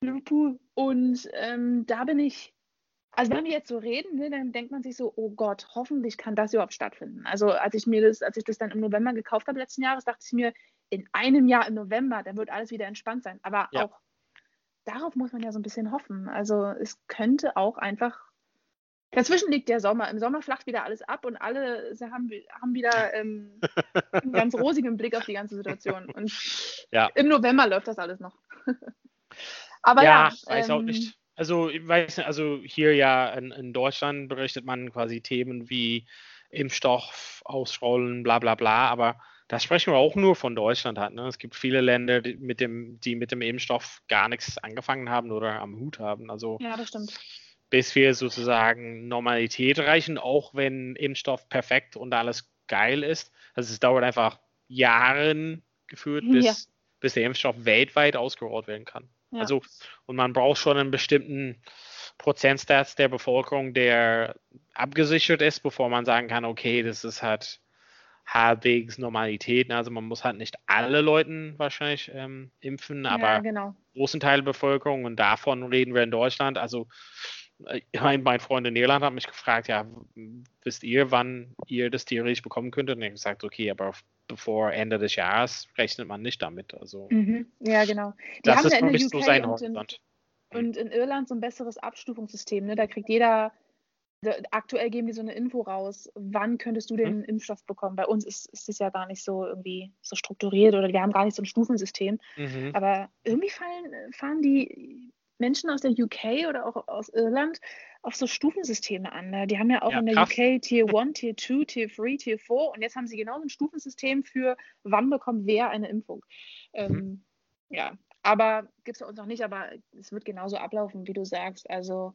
Liverpool. Und ähm, da bin ich, also wenn wir jetzt so reden, ne, dann denkt man sich so, oh Gott, hoffentlich kann das überhaupt stattfinden. Also als ich mir das, als ich das dann im November gekauft habe letzten Jahres, dachte ich mir, in einem Jahr im November, dann wird alles wieder entspannt sein. Aber ja. auch darauf muss man ja so ein bisschen hoffen. Also es könnte auch einfach. Dazwischen liegt der Sommer. Im Sommer flacht wieder alles ab und alle haben, haben wieder ähm, einen ganz rosigen Blick auf die ganze Situation. Und ja. im November läuft das alles noch. Aber ja, ja weiß ähm, auch nicht. Also, ich weiß nicht, also hier ja in, in, Deutschland berichtet man quasi Themen wie Impfstoff ausrollen, bla bla bla, aber Da sprechen wir auch nur von Deutschland halt. Ne? Es gibt viele Länder, die mit, dem, die mit dem Impfstoff gar nichts angefangen haben oder am Hut haben. Also ja, das stimmt. bis wir sozusagen Normalität erreichen, auch wenn Impfstoff perfekt und alles geil ist. Also es dauert einfach Jahre geführt, bis, ja. bis der Impfstoff weltweit ausgerollt werden kann. Ja. Also, und man braucht schon einen bestimmten Prozentsatz der Bevölkerung, der abgesichert ist, bevor man sagen kann, okay, das ist halt halbwegs Normalität. Also man muss halt nicht alle Leute wahrscheinlich ähm, impfen, aber ja, genau. großen Teil der Bevölkerung und davon reden wir in Deutschland. Also äh, mein, mein Freund in Irland hat mich gefragt, ja, wisst ihr, wann ihr das theoretisch bekommen könntet? Und ich habe gesagt, okay, aber bevor Ende des Jahres rechnet man nicht damit. Also mhm. ja, genau. Die das ist ja in der UK so sein und in, und in Irland so ein besseres Abstufungssystem. Ne? Da kriegt jeder aktuell geben die so eine Info raus, wann könntest du den mhm. Impfstoff bekommen? Bei uns ist, ist es ja gar nicht so irgendwie so strukturiert oder wir haben gar nicht so ein Stufensystem. Mhm. Aber irgendwie fallen, fahren die Menschen aus der UK oder auch aus Irland auf so Stufensysteme an. Ne? Die haben ja auch ja, in der krass. UK Tier 1, Tier 2, Tier 3, Tier 4 und jetzt haben sie genau so ein Stufensystem für wann bekommt wer eine Impfung. Mhm. Ähm, ja, aber gibt es bei uns noch nicht, aber es wird genauso ablaufen, wie du sagst. Also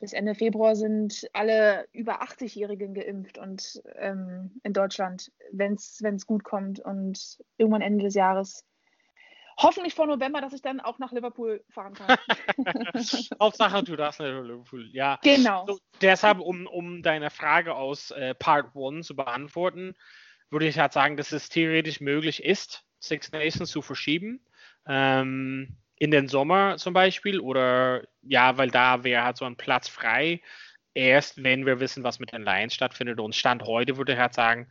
bis Ende Februar sind alle über 80-Jährigen geimpft und ähm, in Deutschland, wenn es gut kommt und irgendwann Ende des Jahres. Hoffentlich vor November, dass ich dann auch nach Liverpool fahren kann. Hauptsache, du darfst nach Liverpool. Ja, genau. So, deshalb, um, um deine Frage aus äh, Part 1 zu beantworten, würde ich halt sagen, dass es theoretisch möglich ist, Six Nations zu verschieben. Ähm, in den Sommer zum Beispiel oder ja, weil da wäre halt so ein Platz frei, erst wenn wir wissen, was mit den Lions stattfindet. Und Stand heute würde ich halt sagen,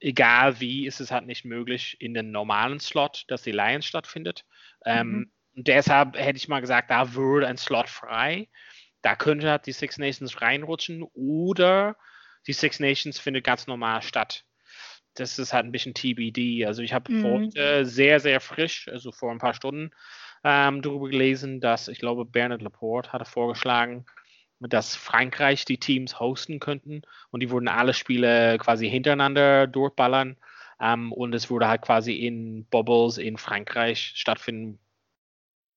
egal wie, ist es halt nicht möglich in den normalen Slot, dass die Lions stattfindet. Ähm, mhm. Ähm, deshalb hätte ich mal gesagt, da würde ein Slot frei. Da könnte halt die Six Nations reinrutschen oder die Six Nations findet ganz normal statt. Das ist halt ein bisschen TBD. Also ich habe mhm. heute sehr, sehr frisch, also vor ein paar Stunden, ähm, darüber gelesen, dass ich glaube, Bernard Laporte hatte vorgeschlagen, dass Frankreich die Teams hosten könnten und die würden alle Spiele quasi hintereinander durchballern ähm, und es würde halt quasi in Bubbles in Frankreich stattfinden.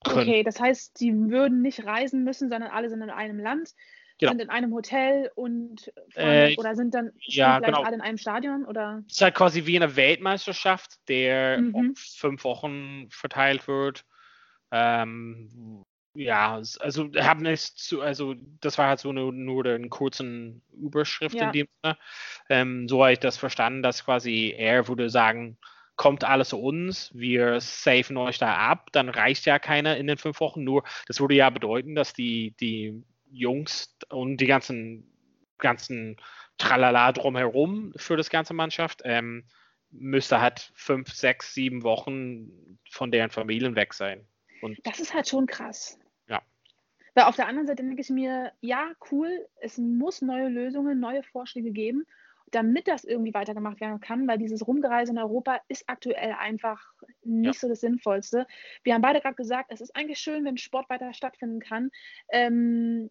Können. Okay, das heißt, die würden nicht reisen müssen, sondern alle sind in einem Land, genau. sind in einem Hotel und von, äh, oder sind dann ja, vielleicht genau. alle in einem Stadion oder? Es ist halt quasi wie eine Weltmeisterschaft, der mhm. auf fünf Wochen verteilt wird ähm, ja, also haben es zu, also das war halt so nur, nur eine kurzen Überschrift ja. in dem Sinne. Ähm, so habe ich das verstanden, dass quasi er würde sagen, kommt alles zu uns, wir safen euch da ab, dann reicht ja keiner in den fünf Wochen. Nur, das würde ja bedeuten, dass die, die Jungs und die ganzen, ganzen Tralala drumherum für das ganze Mannschaft ähm, müsste halt fünf, sechs, sieben Wochen von deren Familien weg sein. Und das ist halt schon krass. Ja. Weil auf der anderen Seite denke ich mir, ja, cool, es muss neue Lösungen, neue Vorschläge geben, damit das irgendwie weitergemacht werden kann, weil dieses Rumgereise in Europa ist aktuell einfach nicht ja. so das Sinnvollste. Wir haben beide gerade gesagt, es ist eigentlich schön, wenn Sport weiter stattfinden kann. Ähm,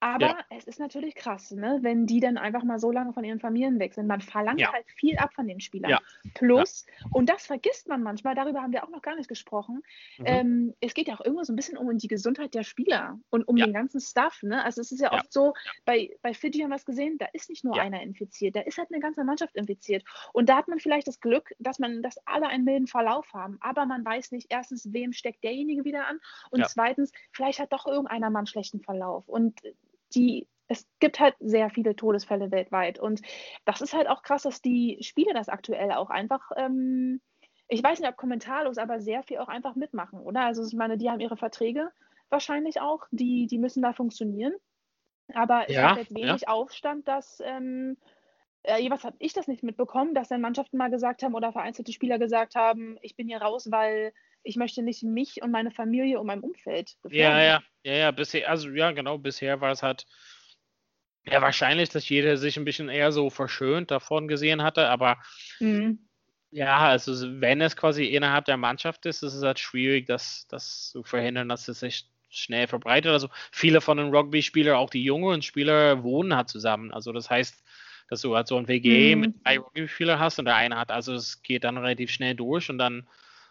aber ja. es ist natürlich krass, ne? wenn die dann einfach mal so lange von ihren Familien weg sind. Man verlangt ja. halt viel ab von den Spielern. Ja. Plus, und das vergisst man manchmal, darüber haben wir auch noch gar nicht gesprochen, mhm. ähm, es geht ja auch irgendwo so ein bisschen um die Gesundheit der Spieler und um den ganzen Stuff. Ne? Also es ist ja oft so, bei, bei Fiji haben wir es gesehen, da ist nicht nur einer infiziert, da ist halt eine ganze Mannschaft infiziert. Und da hat man vielleicht das Glück, dass man, dass alle einen milden Verlauf haben. Aber man weiß nicht, erstens, wem steckt derjenige wieder an und zweitens, vielleicht hat doch irgendeiner mal einen schlechten Verlauf. Und die, es gibt halt sehr viele Todesfälle weltweit. Und das ist halt auch krass, dass die Spiele das aktuell auch einfach, ähm, ich weiß nicht, ob kommentarlos, aber sehr viel auch einfach mitmachen, oder? Also ich meine, die haben ihre Verträge wahrscheinlich auch, die, die müssen da funktionieren. Aber es ja, hat jetzt wenig ja. Aufstand, dass ähm, äh, jeweils habe ich das nicht mitbekommen, dass dann Mannschaften mal gesagt haben oder vereinzelte Spieler gesagt haben, ich bin hier raus, weil ich möchte nicht mich und meine Familie und mein Umfeld gefährden. Ja, ja, ja, ja, bisher, also ja, genau, bisher war es halt ja wahrscheinlich, dass jeder sich ein bisschen eher so verschönt davon gesehen hatte, aber mhm. ja, also wenn es quasi innerhalb der Mannschaft ist, ist es halt schwierig, das, das zu verhindern, dass es sich schnell verbreitet. Also viele von den Rugby-Spielern, auch die jungen Spieler, wohnen halt zusammen. Also das heißt, dass du halt so ein WG Mhm. mit drei Rugby-Spieler hast und der eine hat, also es geht dann relativ schnell durch und dann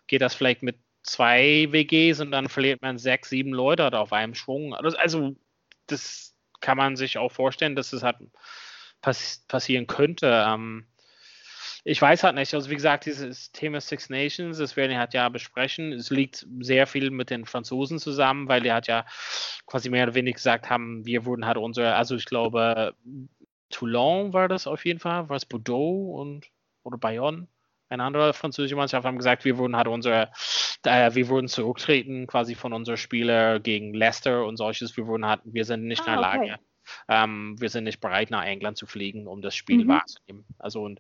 geht das vielleicht mit zwei WGs und dann verliert man sechs, sieben Leute halt auf einem Schwung. Also, das kann man sich auch vorstellen, dass das halt pass passieren könnte. Ähm, ich weiß halt nicht, also wie gesagt, dieses Thema Six Nations, das werden wir halt ja besprechen. Es liegt sehr viel mit den Franzosen zusammen, weil die halt ja quasi mehr oder weniger gesagt haben, wir wurden halt unsere, also ich glaube, Toulon war das auf jeden Fall, war es Bordeaux und oder Bayonne, eine andere französische Mannschaft haben gesagt, wir wurden halt unsere, äh, wir wurden zurücktreten quasi von unseren Spielern gegen Leicester und solches, wir wurden halt, wir sind nicht in der Ah, okay. Lage, ähm, wir sind nicht bereit, nach England zu fliegen, um das Spiel Mhm. wahrzunehmen. Also und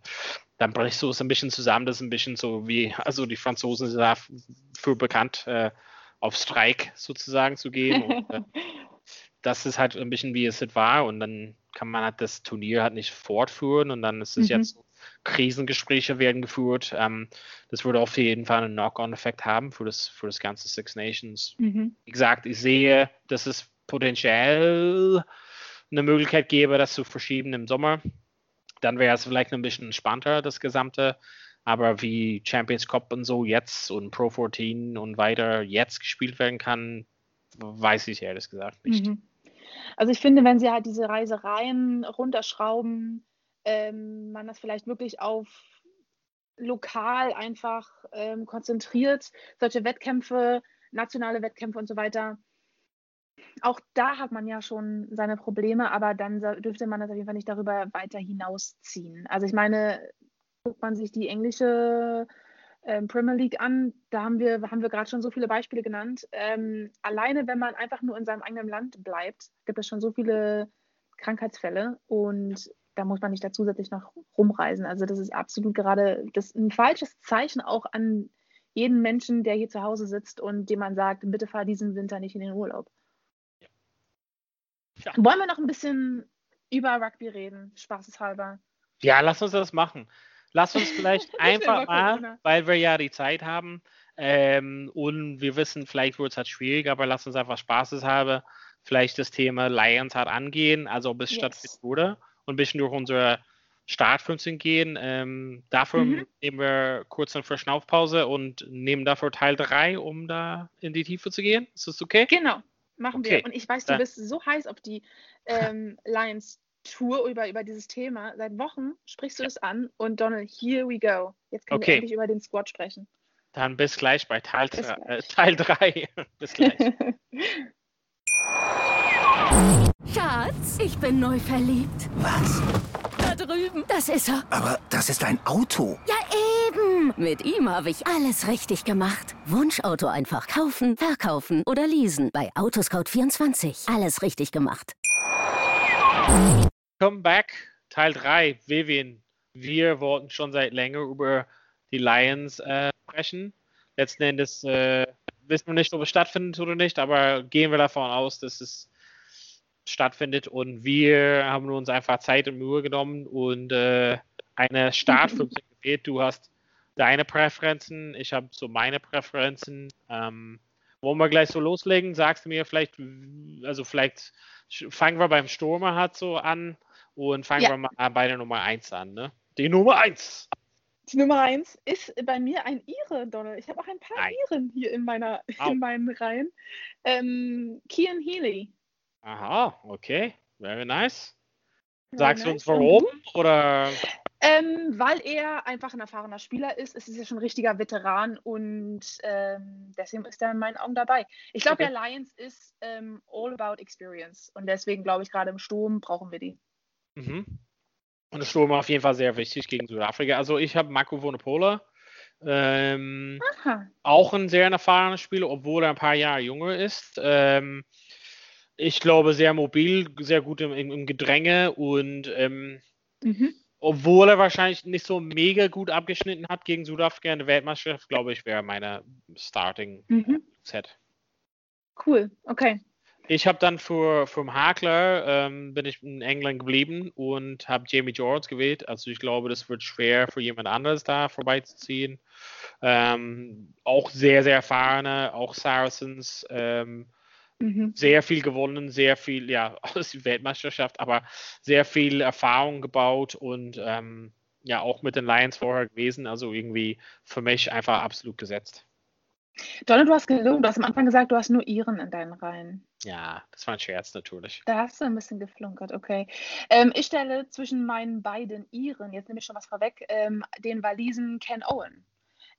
dann brichst du es ein bisschen zusammen, das ist ein bisschen so wie, also die Franzosen sind dafür bekannt, äh, auf Streik sozusagen zu gehen. Und, äh, das ist halt ein bisschen wie es halt war und dann kann man halt das Turnier halt nicht fortführen und dann ist es Mhm. jetzt so, Krisengespräche werden geführt. Ähm, das würde auf jeden Fall einen Knock-on-Effekt haben für das, für das ganze Six Nations Mhm. wie gesagt, ich sehe, dass es potenziell eine Möglichkeit gäbe, das zu verschieben im Sommer. Dann wäre es vielleicht ein bisschen entspannter, das Gesamte. Aber wie Champions Cup und so jetzt und Pro 14 und weiter jetzt gespielt werden kann, weiß ich ehrlich gesagt nicht. Mhm. Also ich finde, wenn sie halt diese Reisereien runterschrauben, ähm, man das vielleicht wirklich auf lokal einfach ähm, konzentriert, solche Wettkämpfe, nationale Wettkämpfe und so weiter. Auch da hat man ja schon seine Probleme, aber dann dürfte man das auf jeden Fall nicht darüber weiter hinausziehen. Also ich meine, guckt man sich die englische ähm, Premier League an, da haben wir, haben wir gerade schon so viele Beispiele genannt. Ähm, alleine, wenn man einfach nur in seinem eigenen Land bleibt, gibt es schon so viele Krankheitsfälle und da muss man nicht da zusätzlich noch rumreisen. Also das ist absolut gerade das ein falsches Zeichen auch an jeden Menschen, der hier zu Hause sitzt und dem man sagt, bitte fahr diesen Winter nicht in den Urlaub. Ja. Wollen wir noch ein bisschen über Rugby reden, spaßeshalber? Ja, lass uns das machen. Lass uns vielleicht einfach mal, Corona. weil wir ja die Zeit haben ähm, und wir wissen, vielleicht wird es halt schwierig, aber lass uns einfach spaßeshalber vielleicht das Thema Lions halt angehen, also ob es Yes. stattfinden würde und ein bisschen durch unsere Start 15 gehen. Ähm, dafür Mhm. nehmen wir kurz eine Verschnaufpause und nehmen dafür Teil 3, um da in die Tiefe zu gehen. Ist das okay? Genau, machen Okay. wir. Und ich weiß, du bist so heiß auf die ähm, Lions Tour über, über dieses Thema. Seit Wochen sprichst du es an und Donald, here we go. Jetzt können Okay. wir endlich über den Squad sprechen. Dann bis gleich bei Teil, Bis 3. gleich. Äh, Teil 3. bis gleich. Schatz, ich bin neu verliebt. Was? Da drüben. Das ist er. Aber das ist ein Auto. Ja, eben. Mit ihm habe ich alles richtig gemacht. Wunschauto einfach kaufen, verkaufen oder leasen. Bei Autoscout24. Alles richtig gemacht. Come back, Teil 3. Vivian, wir wollten schon seit länger über die Lions äh, sprechen. Letzten Endes äh, wissen wir nicht, ob es stattfindet oder nicht, aber gehen wir davon aus, dass es stattfindet und wir haben uns einfach Zeit und Mühe genommen und äh, eine Startfunktion gewählt. Du hast deine Präferenzen, ich habe so meine Präferenzen. Ähm, wollen wir gleich so loslegen? Sagst du mir vielleicht, also vielleicht fangen wir beim Stürmer halt so an und fangen Ja. wir mal bei der Nummer 1 an, ne? Die Nummer 1. Die Nummer eins ist bei mir ein Ire, Donald. Ich habe auch ein paar Nein. Iren hier in, meiner, Au. in meinen Reihen. Ähm, Kian Healy. Aha, okay. Very nice. Very Sagst du uns warum? du? Oder Ähm, weil er einfach ein erfahrener Spieler ist. Es ist ja schon ein richtiger Veteran und ähm, deswegen ist er in meinen Augen dabei. Ich glaube, Okay. der Lions ist ähm, all about experience und deswegen glaube ich, gerade im Sturm brauchen wir die. Mhm. Und der Sturm auf jeden Fall sehr wichtig gegen Südafrika. Also ich habe Marco Vonopola. Ähm, auch ein sehr erfahrener Spieler, obwohl er ein paar Jahre jünger ist. Ich glaube, sehr mobil, sehr gut im, im, Gedränge und ähm, Mhm. obwohl er wahrscheinlich nicht so mega gut abgeschnitten hat gegen Südafrika in der Weltmeisterschaft, glaube ich, wäre meine Starting Mhm. Set. Cool, okay. Ich habe dann für vom Hakler ähm, bin ich in England geblieben und habe Jamie George gewählt. Also ich glaube, das wird schwer für jemand anderes da vorbeizuziehen. Ähm, auch sehr, sehr erfahrene, auch Saracens. Ähm, mhm. sehr viel gewonnen, sehr viel, ja, aus der Weltmeisterschaft, aber sehr viel Erfahrung gebaut und ähm, ja, auch mit den Lions vorher gewesen. Also irgendwie für mich einfach absolut gesetzt. Donald, du hast gelogen. Du hast am Anfang gesagt, du hast nur Iren in deinen Reihen. Ja, das war ein Scherz natürlich. Da hast du ein bisschen geflunkert, okay. Ähm, ich stelle zwischen meinen beiden Iren, jetzt nehme ich schon was vorweg, ähm, den Walisen Ken Owen.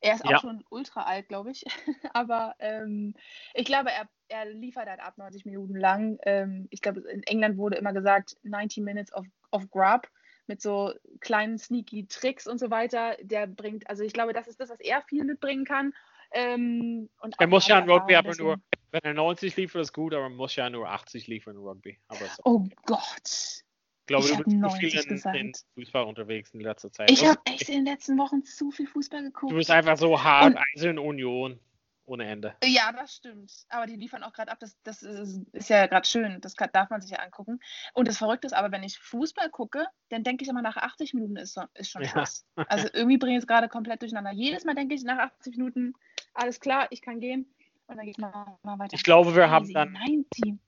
Er ist auch ja. schon ultra alt, glaube ich. Aber ähm, ich glaube, er, er liefert halt ab 90 Minuten lang. Ähm, ich glaube, in England wurde immer gesagt, 90 Minutes of, of Grub mit so kleinen sneaky Tricks und so weiter. Der bringt, also ich glaube, das ist das, was er viel mitbringen kann. Ähm, er muss ja in Rugby aber nur, wenn er 90 liefert, ist gut, aber er muss ja nur 80 liefern in Rugby. So. Oh Gott. Ich glaube, ich du bist zu viel in, in, Fußball unterwegs in letzter Zeit. Ich habe echt in den letzten Wochen zu viel Fußball geguckt. Du bist einfach so hart, Eisen Union ohne Ende. Ja, das stimmt. Aber die liefern auch gerade ab. Das, das ist, ist ja gerade schön. Das kann, darf man sich ja angucken. Und das Verrückte ist aber, wenn ich Fußball gucke, dann denke ich immer, nach 80 Minuten ist, so, ist schon Schluss. Ja. Also irgendwie bringe ich es gerade komplett durcheinander. Jedes Mal denke ich, nach 80 Minuten, alles klar, ich kann gehen. Und dann geht es mal, weiter. Ich glaube, wir haben dann 90.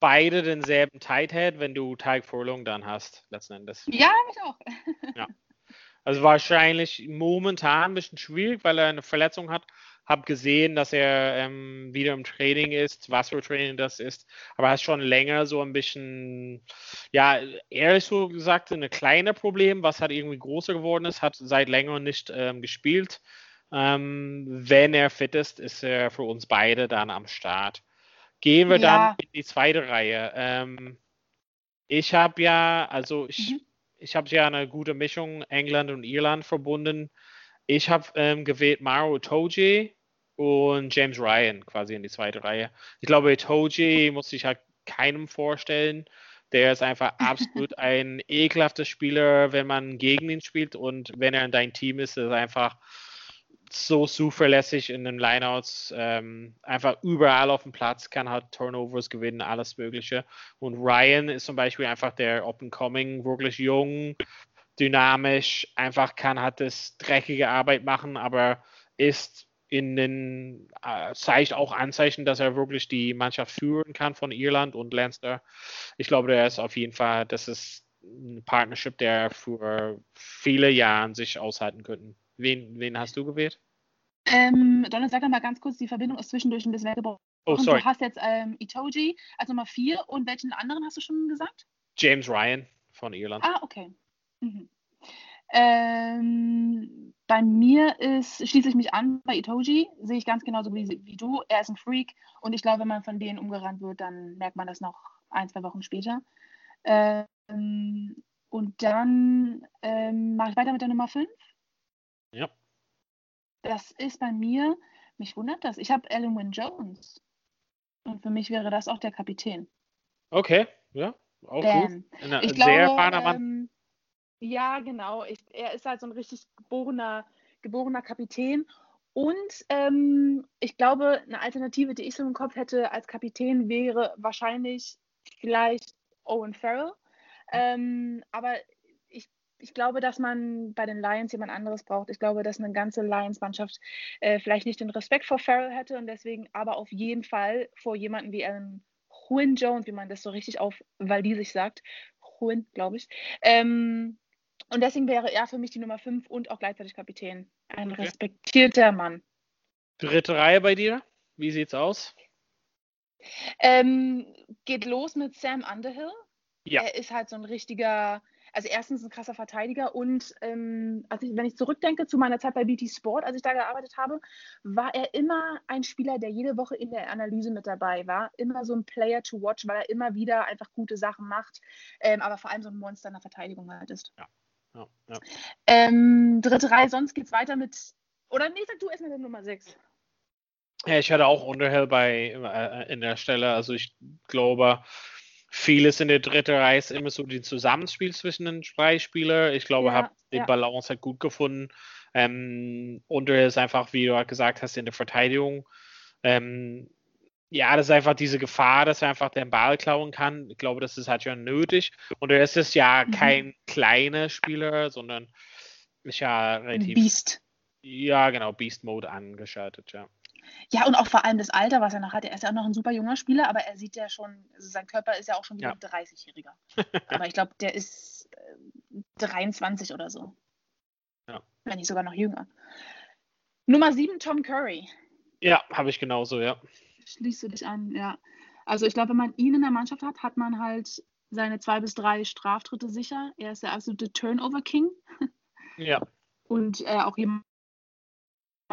beide denselben Tighthead, wenn du Teig Furlong dann hast, letzten Endes. Ja, ich auch. ja. Also wahrscheinlich momentan ein bisschen schwierig, weil er eine Verletzung hat habe gesehen, dass er ähm, wieder im Training ist, was für Training das ist, aber er ist schon länger so ein bisschen, ja, er ist so gesagt ein kleines Problem, was halt irgendwie größer geworden ist, hat seit längerem nicht ähm, gespielt. Ähm, wenn er fit ist, ist er für uns beide dann am Start. Gehen wir ja. dann in die zweite Reihe. Ähm, ich habe ja, also ich, mhm. Ich habe ja eine gute Mischung England und Irland verbunden. Ich habe ähm, gewählt Maro Toji und James Ryan quasi in die zweite Reihe. Ich glaube, Toji muss sich halt keinem vorstellen. Der ist einfach absolut ein ekelhafter Spieler, wenn man gegen ihn spielt und wenn er in dein Team ist, ist er einfach so zuverlässig in den Lineouts, ähm, einfach überall auf dem Platz, kann halt Turnovers gewinnen, alles Mögliche. Und Ryan ist zum Beispiel einfach der Up and Coming, wirklich jung, dynamisch, einfach kann halt das dreckige Arbeit machen, aber ist in den äh, zeigt auch Anzeichen, dass er wirklich die Mannschaft führen kann von Irland und Leinster. Ich glaube, der ist auf jeden Fall, das ist ein Partnership, der für viele Jahre sich aushalten könnten. Wen, wen hast du gewählt? Ähm, Donald, sag mal ganz kurz, die Verbindung ist zwischendurch ein bisschen weggebrochen. Oh, sorry. Du hast jetzt ähm, Itoji als Nummer 4 und welchen anderen hast du schon gesagt? James Ryan von Irland. Ah, okay. Mhm. Ähm, bei mir ist, schließe ich mich an, bei Itoji sehe ich ganz genauso wie, wie du. Er ist ein Freak und ich glaube, wenn man von denen umgerannt wird, dann merkt man das noch ein, zwei Wochen später. Ähm, und dann ähm, mache ich weiter mit der Nummer 5. Das ist bei mir, mich wundert das, ich habe Alan Wynne Jones. Und für mich wäre das auch der Kapitän. Okay, ja, auch Damn. gut. Eine, ich sehr erfahrener Mann. Ähm, ja, genau. Ich, er ist halt so ein richtig geborener, geborener Kapitän. Und ähm, ich glaube, eine Alternative, die ich so im Kopf hätte als Kapitän, wäre wahrscheinlich vielleicht Owen Farrell. Ähm, aber ich, glaube, dass man bei den Lions jemand anderes braucht. Ich glaube, dass eine ganze Lions-Mannschaft äh, vielleicht nicht den Respekt vor Farrell hätte und deswegen aber auf jeden Fall vor jemanden wie Alan Huyn Jones, wie man das so richtig auf Waldisisch sagt, Huyn, glaube ich, ähm, und deswegen wäre er für mich die Nummer 5 und auch gleichzeitig Kapitän. Ein okay. respektierter Mann. Dritte Reihe bei dir? Wie sieht's aus? Ähm, geht los mit Sam Underhill. Ja. Er ist halt so ein richtiger, also erstens ein krasser Verteidiger und ähm, also wenn ich zurückdenke zu meiner Zeit bei BT Sport, als ich da gearbeitet habe, war er immer ein Spieler, der jede Woche in der Analyse mit dabei war. Immer so ein Player to watch, weil er immer wieder einfach gute Sachen macht, ähm, aber vor allem so ein Monster in der Verteidigung halt ist. Ja. Ja, ja. Ähm, dritte Reihe, sonst geht es weiter mit. Oder nee, sag du erstmal der Nummer 6. Ja, ich hatte auch Underhill bei äh, in der Stelle. Also ich glaube, vieles in der dritten Reihe ist immer so die Zusammenspiel zwischen den zwei Spielern. Ich glaube, ja, habe den ja. Balance halt gut gefunden. Ähm, Underhill ist einfach, wie du gesagt hast, in der Verteidigung. Ähm, ja, das ist einfach diese Gefahr, dass er einfach den Ball klauen kann. Ich glaube, das ist halt schon nötig. Und er ist es ja mhm. kein kleiner Spieler, sondern ist ja relativ. Beast. Ja, genau, Beast Mode angeschaltet, ja. Ja, und auch vor allem das Alter, was er noch hat. Er ist ja auch noch ein super junger Spieler, aber er sieht ja schon, also sein Körper ist ja auch schon wie Ja. ein 30-Jähriger. aber ich glaube, der ist äh, 23 oder so. Ja. Wenn nicht sogar noch jünger. Nummer 7, Tom Curry. Ja, habe ich genauso, ja. Schließt du dich an, ja. Also ich glaube, wenn man ihn in der Mannschaft hat, hat man halt seine zwei bis drei Straftritte sicher. Er ist der absolute Turnover-King Ja, und äh, auch jemand,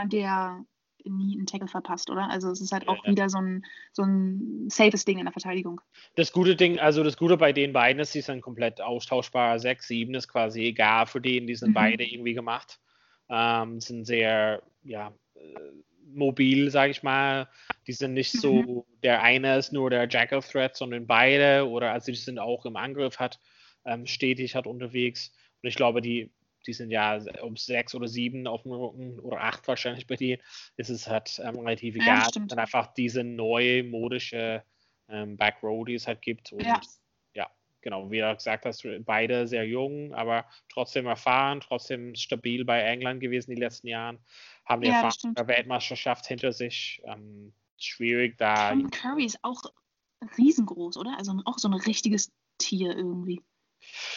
der nie einen Tackle verpasst, oder? Also es ist halt auch ja. wieder so ein, so ein safes Ding in der Verteidigung. das gute Ding, also das Gute bei den beiden ist, die sind komplett austauschbar. 6, 7 ist quasi egal für den, die sind Mhm. beide irgendwie gemacht. Ähm, sind sehr, ja, äh, mobil, sage ich mal. Die sind nicht Mhm. so, der eine ist nur der Jack of Threat, sondern beide, oder also die sind auch im Angriff, hat ähm, stetig, hat unterwegs. Und ich glaube, die, die sind ja um sechs oder sieben auf dem Rücken oder acht wahrscheinlich bei denen, ist es halt ähm, relativ Ja, egal. stimmt. dann einfach diese neue modische ähm, Back Row, die es halt gibt. Und Ja. ja, genau, wie du gesagt hast, beide sehr jung, aber trotzdem erfahren, trotzdem stabil bei England gewesen die letzten Jahren, haben die Ja, Erfahrung der Weltmeisterschaft hinter sich. Ähm, schwierig da. Tom Curry ist auch riesengroß, oder? Also auch so ein richtiges Tier irgendwie.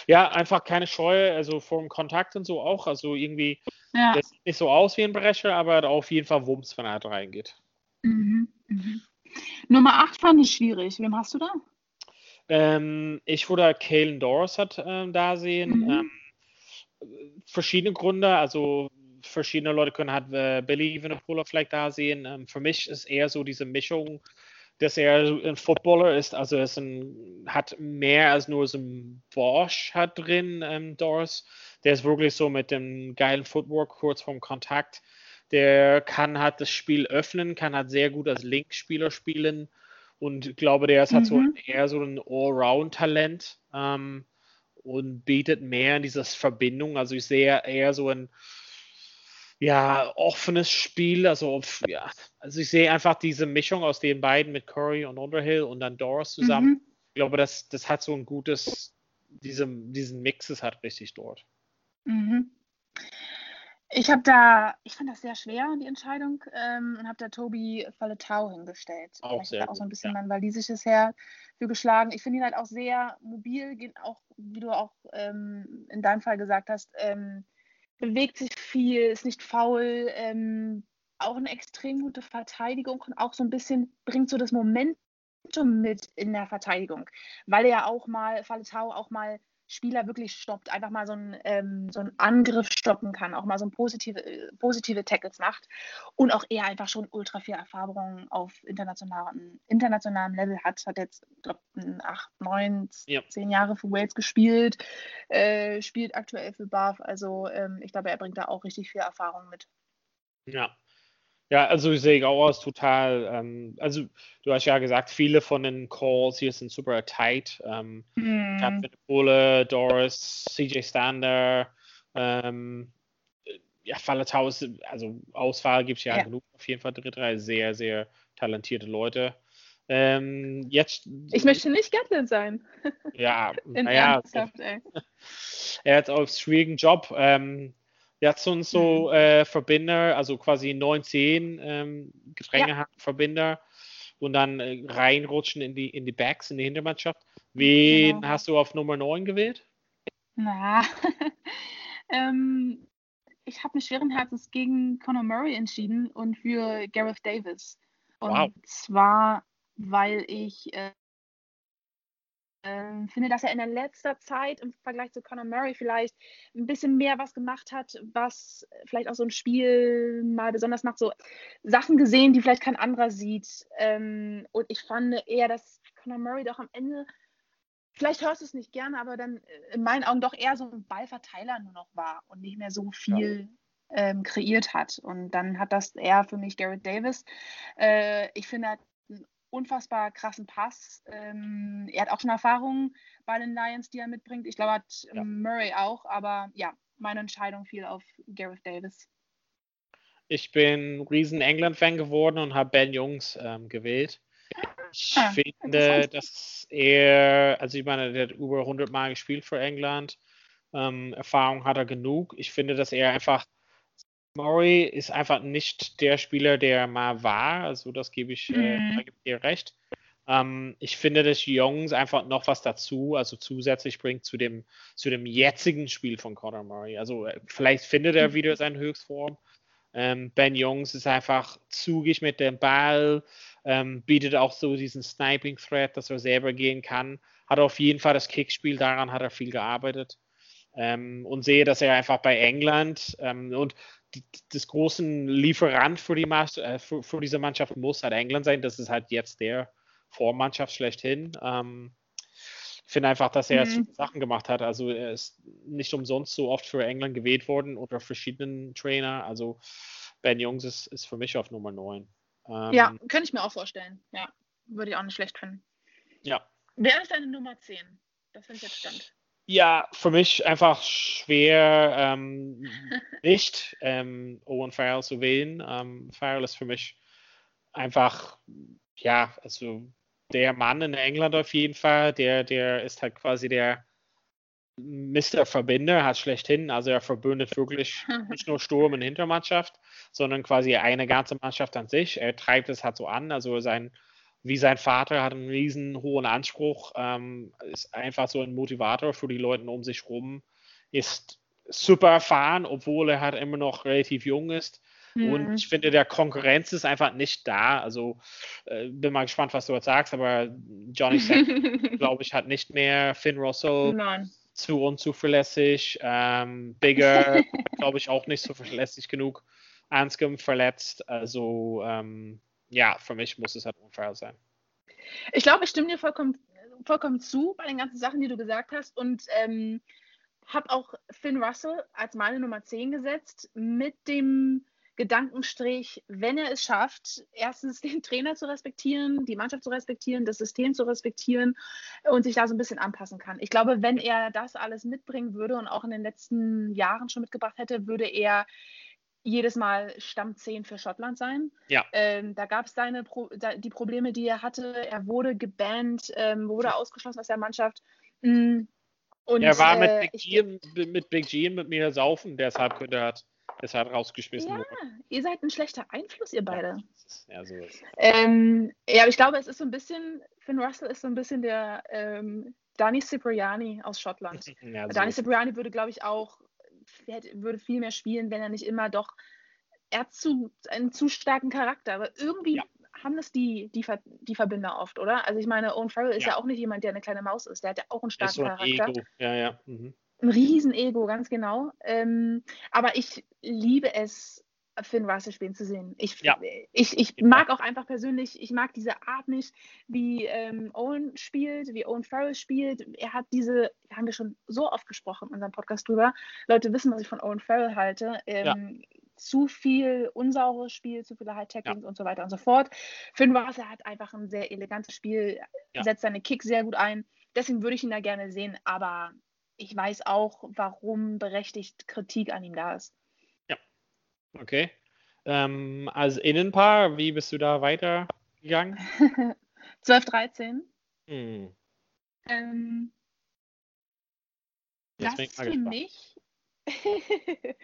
Ja, einfach keine Scheu, also vor dem Kontakt und so auch. Also irgendwie, Ja. das sieht nicht so aus wie ein Brecher, aber auf jeden Fall Wumms, wenn er halt reingeht. Mhm. Mhm. Nummer 8 fand ich schwierig. Wem hast du da? Ähm, ich würde Kalen Doris hat ähm, da sehen. Mhm. Ähm, verschiedene Gründe, also verschiedene Leute können halt äh, Billy Evenepoel vielleicht da sehen. Ähm, für mich ist eher so diese Mischung, dass er ein Footballer ist, also er ist ein, hat mehr als nur so ein Bosch hat drin, ähm, Doris. Der ist wirklich so mit dem geilen Footwork kurz vorm Kontakt. Der kann halt das Spiel öffnen, kann halt sehr gut als Linkspieler spielen und ich glaube, der ist halt so Mhm. eher so ein Allround-Talent ähm, und bietet mehr in dieses Verbindung. Also ich sehe eher so ein ja, offenes Spiel. Also, ja, also ich sehe einfach diese Mischung aus den beiden mit Curry und Underhill und dann Doris zusammen. Mhm. Ich glaube, das, das hat so ein gutes, diese, diesen Mix ist halt richtig dort. Mhm. Ich habe da, ich fand das sehr schwer, die Entscheidung, ähm, und habe da Tobi Faletau hingestellt. Auch sehr ist auch so ein bisschen ja. mein walisisches Herz für geschlagen. Ich finde ihn halt auch sehr mobil, auch, wie du auch ähm, in deinem Fall gesagt hast, ähm, bewegt sich viel, ist nicht faul, ähm, auch eine extrem gute Verteidigung und auch so ein bisschen bringt so das Momentum mit in der Verteidigung, weil er auch mal, Faletau auch mal Spieler wirklich stoppt, einfach mal so einen, ähm, so einen Angriff stoppen kann, auch mal so ein positive, äh, positive Tackles macht und auch er einfach schon ultra viel Erfahrung auf internationalen, internationalem Level hat, hat jetzt, glaube acht, neun, Ja. zehn Jahre für Wales gespielt, äh, spielt aktuell für Bath, also ähm, ich glaube, er bringt da auch richtig viel Erfahrung mit. Ja. Ja, also ich sehe auch aus total, ähm, also du hast ja gesagt, viele von den Calls hier sind super tight. Ähm, Hm. Captain Pole, Doris, CJ Stander, ähm, ja, Falatau ist, also Auswahl gibt es ja, Ja. genug, auf jeden Fall dritte Reihe, sehr, sehr talentierte Leute. Ähm, jetzt, Ich möchte nicht Gatlin sein. ja, In naja, er hat auch einen schwierigen Job. Ähm, jetzt uns so Mhm. äh, Verbinder, also quasi 19 ähm, Gedränge hat, Verbinder und dann äh, reinrutschen in die, in die Backs, in die Hintermannschaft. Wen Genau. hast du auf Nummer 9 gewählt? Na, ähm, ich habe mich schweren Herzens gegen Conor Murray entschieden und für Gareth Davis. Und Wow. zwar, weil ich äh, ähm, finde, dass er in der letzter Zeit im Vergleich zu Conor Murray vielleicht ein bisschen mehr was gemacht hat, was vielleicht auch so ein Spiel mal besonders macht, so Sachen gesehen, die vielleicht kein anderer sieht. Ähm, und ich fand eher, dass Conor Murray doch am Ende vielleicht hörst du es nicht gerne, aber dann äh, in meinen Augen doch eher so ein Ballverteiler nur noch war und nicht mehr so viel ähm, kreiert hat. Und dann hat das eher für mich Garrett Davis. Äh, ich finde, er hat unfassbar krassen Pass. Ähm, er hat auch schon Erfahrungen bei den Lions, die er mitbringt. Ich glaube, hat Ja. Murray auch, aber ja, meine Entscheidung fiel auf Gareth Davis. Ich bin riesen England-Fan geworden und habe Ben Jungs ähm, gewählt. Ich Ah, finde, dass er, also ich meine, der hat über 100 Mal gespielt für England. Ähm, Erfahrung hat er genug. Ich finde, dass er einfach Murray ist einfach nicht der Spieler, der er mal war. Also das gebe ich, äh, Mhm. dir recht. Ähm, ich finde, dass Jungs einfach noch was dazu, also zusätzlich bringt zu dem, zu dem jetzigen Spiel von Conor Murray. Also äh, vielleicht findet er wieder seine Höchstform. Ähm, ben Jungs ist einfach zugig mit dem Ball, ähm, bietet auch so diesen Sniping-Threat, dass er selber gehen kann. Hat auf jeden Fall das Kickspiel, daran hat er viel gearbeitet. Ähm, und sehe, dass er einfach bei England ähm, und die, das großen Lieferant für, die Mas äh, für, für, diese Mannschaft muss halt England sein. Das ist halt jetzt der Vormannschaft schlechthin. Ähm, ich finde einfach, dass er Mhm. Sachen gemacht hat. Also er ist nicht umsonst so oft für England gewählt worden unter verschiedenen Trainer. Also Ben Jungs ist, ist für mich auf Nummer 9. Ähm, Ja, könnte ich mir auch vorstellen. Ja, würde ich auch nicht schlecht finden. ja. Wer ist deine Nummer 10? Das finde ich jetzt spannend. Ja, für mich einfach schwer, ähm, nicht ähm, Owen Farrell zu wählen. Ähm, Farrell ist für mich einfach, ja, also der Mann in England auf jeden Fall, der, der ist halt quasi der Mr. Verbinder, hat schlechthin, also er verbündet wirklich nicht nur Sturm und Hintermannschaft, sondern quasi eine ganze Mannschaft an sich. Er treibt es halt so an, also sein, wie sein Vater hat einen riesen hohen Anspruch, ähm, ist einfach so ein Motivator für die Leute um sich rum, ist super erfahren, obwohl er halt immer noch relativ jung ist. Und Mhm. ich finde, der Konkurrenz ist einfach nicht da. Also äh, bin mal gespannt, was du jetzt sagst, aber Johnny Sack, glaube ich, hat nicht mehr. Finn Russell Nein. zu unzuverlässig. Ähm, Bigger, glaube ich, auch nicht so verlässlich genug. Anscombe verletzt. Also ähm, ja, für mich muss es halt unfair sein. Ich glaube, ich stimme dir vollkommen, vollkommen zu bei den ganzen Sachen, die du gesagt hast. Und ähm, habe auch Finn Russell als meine Nummer 10 gesetzt mit dem Gedankenstrich, wenn er es schafft, erstens den Trainer zu respektieren, die Mannschaft zu respektieren, das System zu respektieren und sich da so ein bisschen anpassen kann. Ich glaube, wenn er das alles mitbringen würde und auch in den letzten Jahren schon mitgebracht hätte, würde er jedes Mal Stamm 10 für Schottland sein. Ja. Ähm, da gab es seine Pro da, die Probleme, die er hatte. Er wurde gebannt, ähm, wurde ausgeschlossen aus der Mannschaft. Mm, Und, er war mit äh, Big, ich- G, mit Big G und mit mir saufen, deshalb könnte er deshalb rausgeschmissen Ja, worden. ihr seid ein schlechter Einfluss, ihr beide. Ja, so ist es. Ähm, ja, aber ich glaube, es ist so ein bisschen, Finn Russell ist so ein bisschen der ähm, Dani Cipriani aus Schottland. Ja, so es. Cipriani würde, glaube ich, auch, hätte, würde viel mehr spielen, wenn er nicht immer doch, er hat zu, einen zu starken Charakter, aber irgendwie Ja. haben das die, die, Ver, die Verbinder oft, oder? Also ich meine, Owen Farrell ist ja. Ja. auch nicht jemand, der eine kleine Maus ist, der hat ja auch einen starken so ein Charakter. Ego. Ja, ja. Mhm. Ein Riesen-Ego, ganz genau. Ähm, aber ich liebe es, Finn Russell spielen zu sehen. Ich, Ja. ich, ich mag auch einfach persönlich, ich mag diese Art nicht, wie ähm, Owen spielt, wie Owen Farrell spielt. Er hat diese, da haben wir schon so oft gesprochen in unserem Podcast drüber. Leute wissen, was ich von Owen Farrell halte. Ähm, Zu viel unsaures Spiel, zu viele High-Tacklings und so weiter und so fort. Finn Russell hat einfach ein sehr elegantes Spiel, Ja. setzt seine Kicks sehr gut ein. Deswegen würde ich ihn da gerne sehen, aber ich weiß auch, warum berechtigt Kritik an ihm da ist. Okay. Ähm, als Innenpaar, wie bist du da weitergegangen? 12, 13. Hm. Ähm, das ist für gespannt. mich.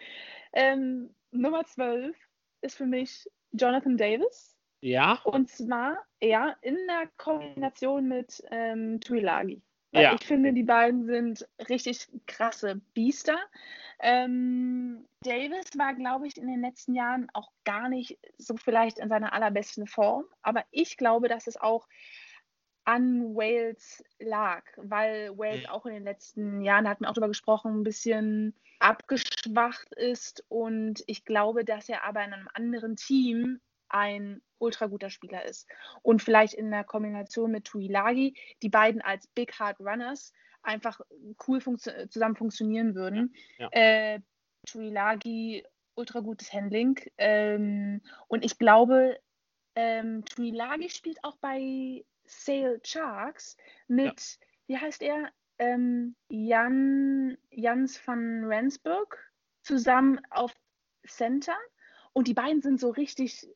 ähm, Nummer 12 ist für mich Jonathan Davis. Ja? Und zwar, ja, in der Kombination mit ähm, Tuilagi. Ja. ich finde, die beiden sind richtig krasse Biester. Ähm, Davis war, glaube ich, in den letzten Jahren auch gar nicht so vielleicht in seiner allerbesten Form. Aber ich glaube, dass es auch an Wales lag, weil Wales Mhm. auch in den letzten Jahren, da hatten wir auch drüber gesprochen, ein bisschen abgeschwacht ist. Und ich glaube, dass er aber in einem anderen Team ein ultra guter Spieler ist. Und vielleicht in der Kombination mit Tuilagi, die beiden als Big Hard Runners einfach cool funktio zusammen funktionieren würden. Ja, Äh, Tuilagi, ultra gutes Handling. Ähm, und ich glaube, ähm, Tuilagi spielt auch bei Sale Sharks mit, wie heißt er? Ähm, Jan, Jans van Rensburg zusammen auf Center. Und die beiden sind so richtig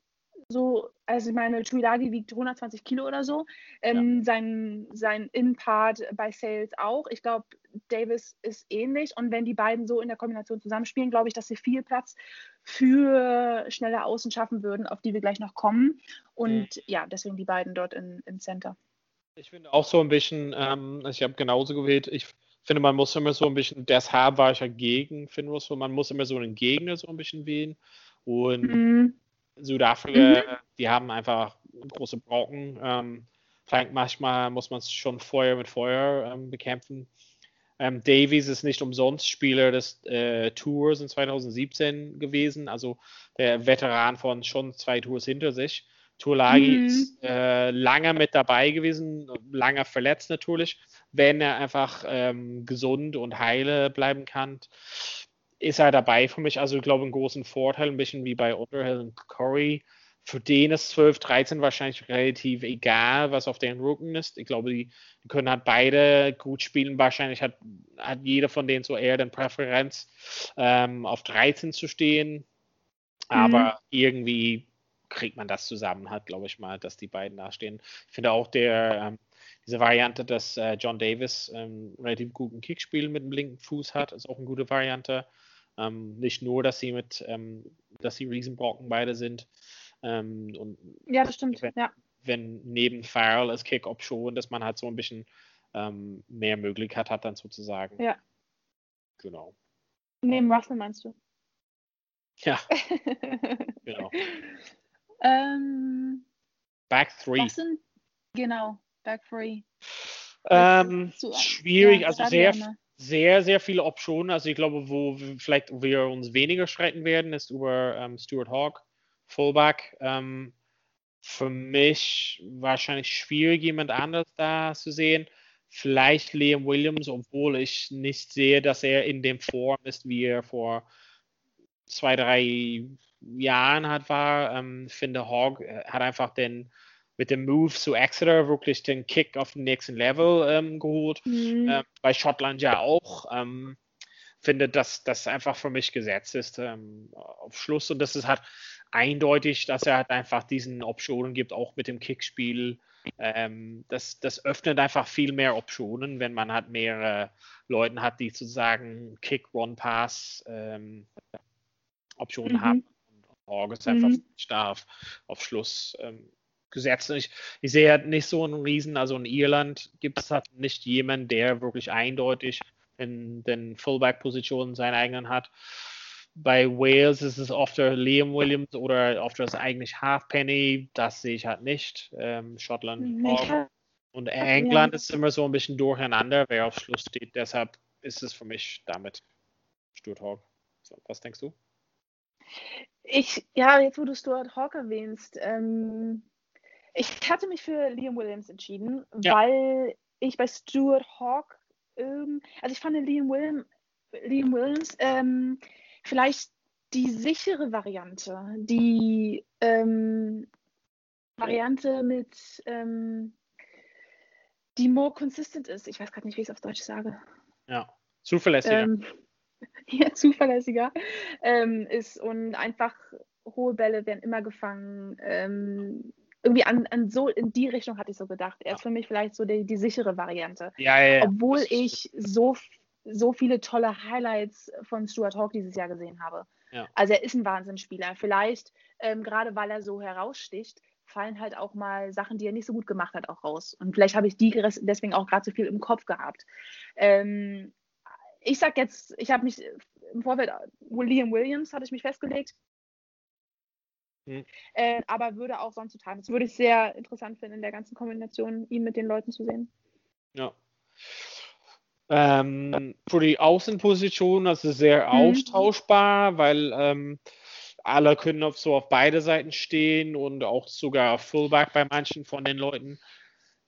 so, also ich meine, Tuilagi wiegt 120 Kilo oder so. Ähm, Sein, sein In-Part bei Sales auch. Ich glaube, Davis ist ähnlich. Und wenn die beiden so in der Kombination zusammenspielen, glaube ich, dass sie viel Platz für schnelle Außen schaffen würden, auf die wir gleich noch kommen. Und mhm. ja, deswegen die beiden dort in, im Center. Ich finde auch so ein bisschen, ähm, ich habe genauso gewählt, ich finde, man muss immer so ein bisschen, deshalb war ich ja gegen Finn Russell, man muss immer so einen Gegner so ein bisschen wählen. Und mhm. Südafrika, mhm. die haben einfach große Brocken. Ähm, vielleicht manchmal muss man es schon Feuer mit Feuer ähm, bekämpfen. Ähm, Davies ist nicht umsonst Spieler des äh, Tours in 2017 gewesen, also der Veteran von schon zwei Tours hinter sich. Tulagi mhm. ist äh, lange mit dabei gewesen, lange verletzt natürlich. Wenn er einfach ähm, gesund und heile bleiben kann, ist er dabei für mich. Also ich glaube, einen großen Vorteil, ein bisschen wie bei Underhill und Curry. Für den ist 12, 13 wahrscheinlich relativ egal, was auf deren Rücken ist. Ich glaube, die, die können halt beide gut spielen. Wahrscheinlich hat, hat jeder von denen so eher den Präferenz, ähm, auf 13 zu stehen. Aber mhm. irgendwie kriegt man das zusammen halt, glaube ich mal, dass die beiden da stehen. Ich finde auch der, ähm, diese Variante, dass äh, John Davis ähm, relativ guten Kickspiel mit dem linken Fuß hat, ist auch eine gute Variante. Ähm, nicht nur, dass sie mit, ähm, dass sie Riesenbrocken beide sind. Ähm, und ja, das stimmt. Wenn, ja. wenn neben Farrell als Kick-Option, dass man halt so ein bisschen ähm, mehr Möglichkeit hat, dann sozusagen. Ja. Genau. Neben Russell meinst du? Ja. genau. Ähm, Back three. Sind, genau, Back three. Ähm, schwierig, ja, also sehr, sehr, sehr viele Optionen. Also ich glaube, wo wir, vielleicht wir uns weniger streiten werden, ist über ähm, Stuart Hawk, Fullback. Ähm, für mich wahrscheinlich schwierig, jemand anders da zu sehen. Vielleicht Liam Williams, obwohl ich nicht sehe, dass er in dem Form ist, wie er vor zwei, drei Jahren hat war. Ähm, finde Hogg äh, hat einfach den mit dem Move zu Exeter wirklich den Kick auf den nächsten Level ähm, geholt. Mhm. Ähm, bei Schottland ja auch. Ähm, finde, dass das einfach für mich gesetzt ist ähm, auf Schluss und das ist halt eindeutig, dass er halt einfach diesen Optionen gibt, auch mit dem Kickspiel. Ähm, das, das öffnet einfach viel mehr Optionen, wenn man halt mehrere Leute hat, die sozusagen Kick, Run, Pass ähm, Optionen mhm. haben. August einfach mhm. stark auf Schluss ähm, gesetzt. Ich, ich sehe halt nicht so einen Riesen, also in Irland gibt es halt nicht jemanden, der wirklich eindeutig in den Fullback-Positionen seinen eigenen hat. Bei Wales ist es oft der Liam Williams oder oft das eigentlich Halfpenny, das sehe ich halt nicht. Ähm, Schottland nicht. Und England ist immer so ein bisschen durcheinander, wer auf Schluss steht. Deshalb ist es für mich damit Stuart Hawk. So, was denkst du? Ich, ja, jetzt wo du Stuart Hawk erwähnst, ähm, ich hatte mich für Liam Williams entschieden, ja. weil ich bei Stuart Hawk, ähm, also ich fand Liam, William, Liam Williams ähm, vielleicht die sichere Variante, die ähm, Variante mit, ähm, die more consistent ist. Ich weiß gerade nicht, wie ich es auf Deutsch sage. Ja, zuverlässiger. Ähm, ja, zuverlässiger ähm, ist und einfach hohe Bälle werden immer gefangen. Ähm, irgendwie an, an, so in die Richtung hatte ich so gedacht. Er ist für mich vielleicht so die, die sichere Variante. Ja, ja, ja. Obwohl ich so, so viele tolle Highlights von Stuart Hawk dieses Jahr gesehen habe. Ja. Also er ist ein Wahnsinnsspieler. Vielleicht, ähm, gerade weil er so heraussticht, fallen halt auch mal Sachen, die er nicht so gut gemacht hat, auch raus. Und vielleicht habe ich die deswegen auch gerade so viel im Kopf gehabt. Ähm, ich sag jetzt, ich habe mich im Vorfeld, William Williams hatte ich mich festgelegt. Hm. Äh, aber würde auch sonst total. Das würde ich sehr interessant finden, in der ganzen Kombination, ihn mit den Leuten zu sehen. Ja. Ähm, für die Außenposition, das ist sehr mhm. austauschbar, weil ähm, alle können auf, so auf beide Seiten stehen und auch sogar Fullback bei manchen von den Leuten.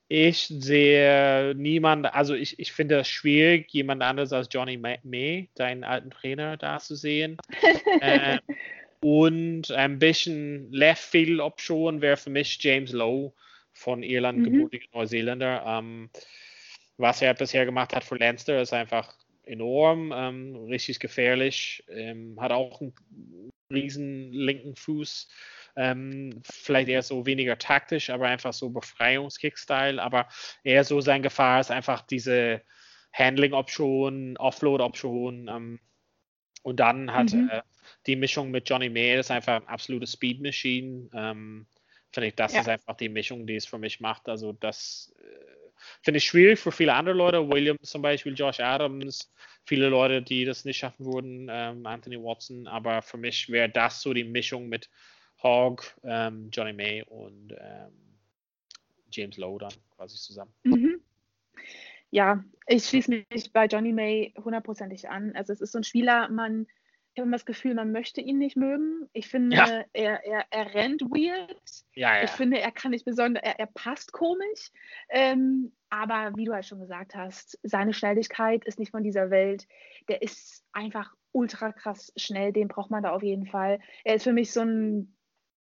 Ich sehe niemand, also ich, ich finde es schwierig, jemand anderes als Johnny May, deinen alten Trainer, da zu sehen. äh, und ein bisschen Left Field Option wäre für mich James Lowe von Irland, mhm. gebürtiger Neuseeländer. Ähm, was er bisher gemacht hat für Leinster ist einfach enorm, ähm, richtig gefährlich, ähm, hat auch einen riesen linken Fuß. Ähm, vielleicht eher so weniger taktisch, aber einfach so Befreiungskick-Style. Aber eher so sein Gefahr ist einfach diese Handling-Option, Offload-Option. Und dann hat Mhm. äh, die Mischung mit Johnny May, das ist einfach ein absolute Speed-Machine. Ähm, finde ich, das Ja. ist einfach die Mischung, die es für mich macht. Also das äh, finde ich schwierig für viele andere Leute. Williams zum Beispiel, Josh Adams, viele Leute, die das nicht schaffen würden, ähm, Anthony Watson. Aber für mich wäre das so die Mischung mit Hogg, ähm, Johnny May und ähm, James Lowe dann quasi zusammen. Mhm. Ja, ich schließe mich bei Johnny May hundertprozentig an. Also es ist so ein Spieler, man, ich habe immer das Gefühl, man möchte ihn nicht mögen. Ich finde, Ja. er, er, er rennt weird. Ja, Ich finde, er kann nicht besonders, er, er passt komisch. Ähm, aber wie du halt schon gesagt hast, seine Schnelligkeit ist nicht von dieser Welt. Der ist einfach ultra krass schnell, den braucht man da auf jeden Fall. Er ist für mich so ein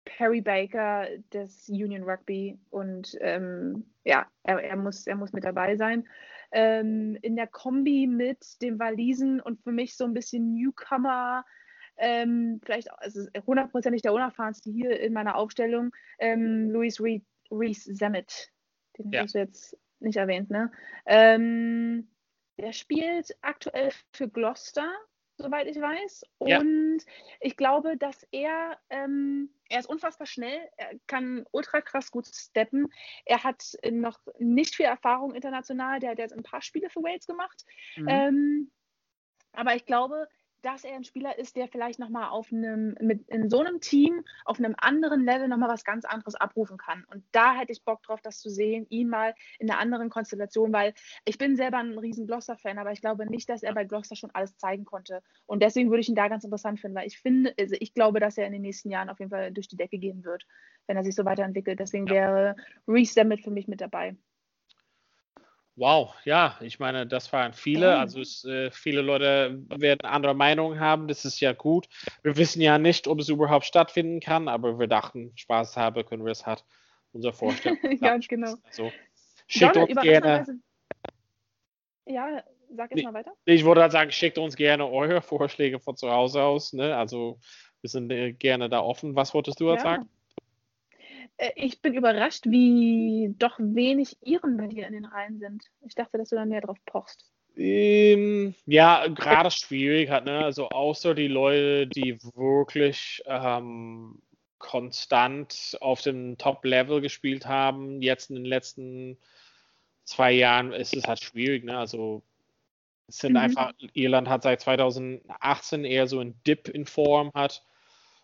Perry Baker des Union Rugby und ähm, ja, er, er, muss, er muss mit dabei sein. Ähm, in der Kombi mit dem Walisen und für mich so ein bisschen Newcomer, ähm, vielleicht auch- also hundertprozentig der unerfahrenste hier in meiner Aufstellung, ähm, Louis Re- Reese Zemmet. Den Ja. hast du jetzt nicht erwähnt, ne? Ähm, der spielt aktuell für Gloucester, soweit ich weiß. Ja. Und ich glaube, dass er, ähm, er ist unfassbar schnell, er kann ultra krass gut steppen. Er hat noch nicht viel Erfahrung international, der hat jetzt ein paar Spiele für Wales gemacht. Mhm. Ähm, aber ich glaube, dass er ein Spieler ist, der vielleicht nochmal auf einem, mit, in so einem Team, auf einem anderen Level nochmal was ganz anderes abrufen kann. Und da hätte ich Bock drauf, das zu sehen, ihn mal in einer anderen Konstellation, weil ich bin selber ein riesen Gloucester-Fan, aber ich glaube nicht, dass er bei Gloucester schon alles zeigen konnte. Und deswegen würde ich ihn da ganz interessant finden, weil ich finde, also ich glaube, dass er in den nächsten Jahren auf jeden Fall durch die Decke gehen wird, wenn er sich so weiterentwickelt. Deswegen Ja. wäre Reese damit für mich mit dabei. Wow, ja, ich meine, das waren viele. Also es, äh, viele Leute werden andere Meinungen haben. Das ist ja gut. Wir wissen ja nicht, ob es überhaupt stattfinden kann, aber wir dachten, Spaß habe, können wir es halt unser Vorstellen. ja, genau. Also schickt Donald, uns gerne. Ja, sag Nee. erst mal weiter. Ich würde halt sagen, schickt uns gerne eure Vorschläge von zu Hause aus. Ne? Also wir sind äh, gerne da offen. Was wolltest du jetzt Ja. sagen? Äh, Ich bin überrascht, wie doch wenig Iren bei dir in den Reihen sind. Ich dachte, dass du da mehr drauf pochst. Ähm, ja, gerade schwierig hat, ne? Also außer die Leute, die wirklich ähm, konstant auf dem Top-Level gespielt haben, jetzt in den letzten zwei Jahren ist es halt schwierig, ne? Also es sind Mhm. einfach, Irland hat seit 2018 eher so einen Dip in Form hat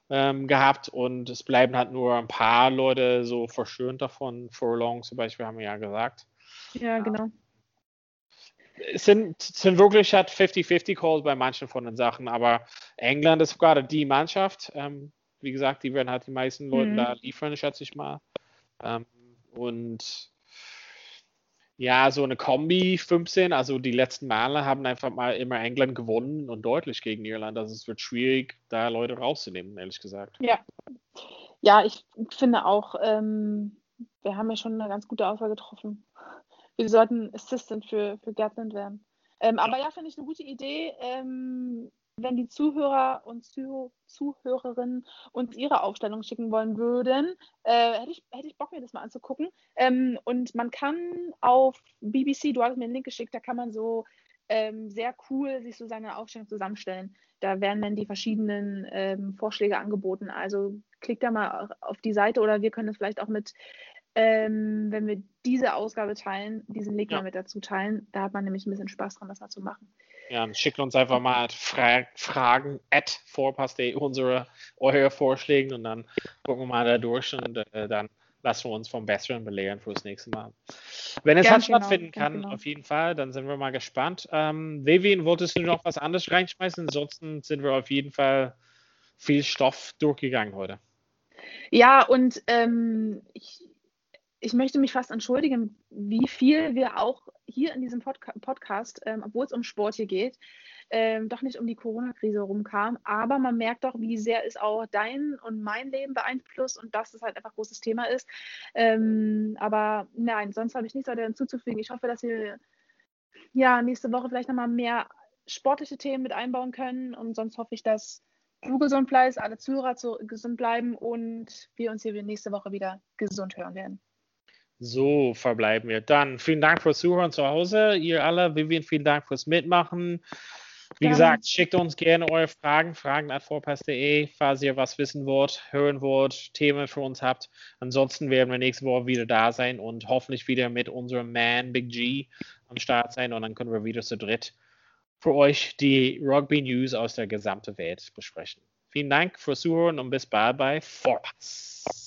ähm, gehabt und es bleiben halt nur ein paar Leute so verschönt davon. Furlong zum Beispiel haben wir ja gesagt Ja, genau. es sind, es sind wirklich hat 50-50 Calls bei manchen von den Sachen, aber England ist gerade die Mannschaft. Ähm, wie gesagt, die werden halt die meisten Leute Mhm. da liefern, schätze ich mal. Ähm, und ja, so eine Kombi 15, also die letzten Male haben einfach mal immer England gewonnen und deutlich gegen Irland. Also es wird schwierig, da Leute rauszunehmen, ehrlich gesagt. Ja. Ja, ich finde auch, ähm, wir haben ja schon eine ganz gute Auswahl getroffen. Wir sollten Assistant für, für Gatland werden. Ähm, aber ja, finde ich eine gute Idee, ähm, wenn die Zuhörer und Zuh Zuhörerinnen uns ihre Aufstellung schicken wollen würden, äh, hätte, ich, hätte ich Bock, mir das mal anzugucken. Ähm, und man kann auf BBC, du hattest mir einen Link geschickt, da kann man so ähm, sehr cool sich so seine Aufstellung zusammenstellen. Da werden dann die verschiedenen ähm, Vorschläge angeboten. Also klickt da mal auf die Seite oder wir können es vielleicht auch mit, ähm, wenn wir diese Ausgabe teilen, diesen Link Ja. mal mit dazu teilen. Da hat man nämlich ein bisschen Spaß dran, das mal zu machen. Ja, schickt uns einfach mal Fra Fragen at vorpass.de unsere eure Vorschläge und dann gucken wir mal da durch und äh, dann lassen wir uns vom Besseren belehren fürs nächste Mal. Wenn es Ganz halt genau, stattfinden kann, genau. auf jeden Fall, dann sind wir mal gespannt. Ähm, Vivian, wolltest du noch was anderes reinschmeißen? Ansonsten sind wir auf jeden Fall viel Stoff durchgegangen heute. Ja, und ähm, ich, ich möchte mich fast entschuldigen, wie viel wir auch hier in diesem Podca Podcast, ähm, obwohl es um Sport hier geht, ähm, doch nicht um die Corona-Krise rumkam. Aber man merkt doch, wie sehr es auch dein und mein Leben beeinflusst und dass es halt einfach großes Thema ist. Ähm, aber nein, sonst habe ich nichts weiter hinzuzufügen. Ich hoffe, dass wir ja nächste Woche vielleicht nochmal mehr sportliche Themen mit einbauen können. Und sonst hoffe ich, dass du gesund bleibst, alle Zuhörer zu, gesund bleiben und wir uns hier nächste Woche wieder gesund hören werden. So verbleiben wir. Dann vielen Dank fürs Zuhören zu Hause. Ihr alle, Vivian, vielen Dank fürs Mitmachen. Wie Gerne. gesagt, schickt uns gerne eure Fragen, fragen at vorpass.de, falls ihr was wissen wollt, hören wollt, Themen für uns habt. Ansonsten werden wir nächste Woche wieder da sein und hoffentlich wieder mit unserem Man Big G am Start sein und dann können wir wieder zu dritt für euch die Rugby News aus der gesamten Welt besprechen. Vielen Dank fürs Zuhören und bis bald bei Vorpass.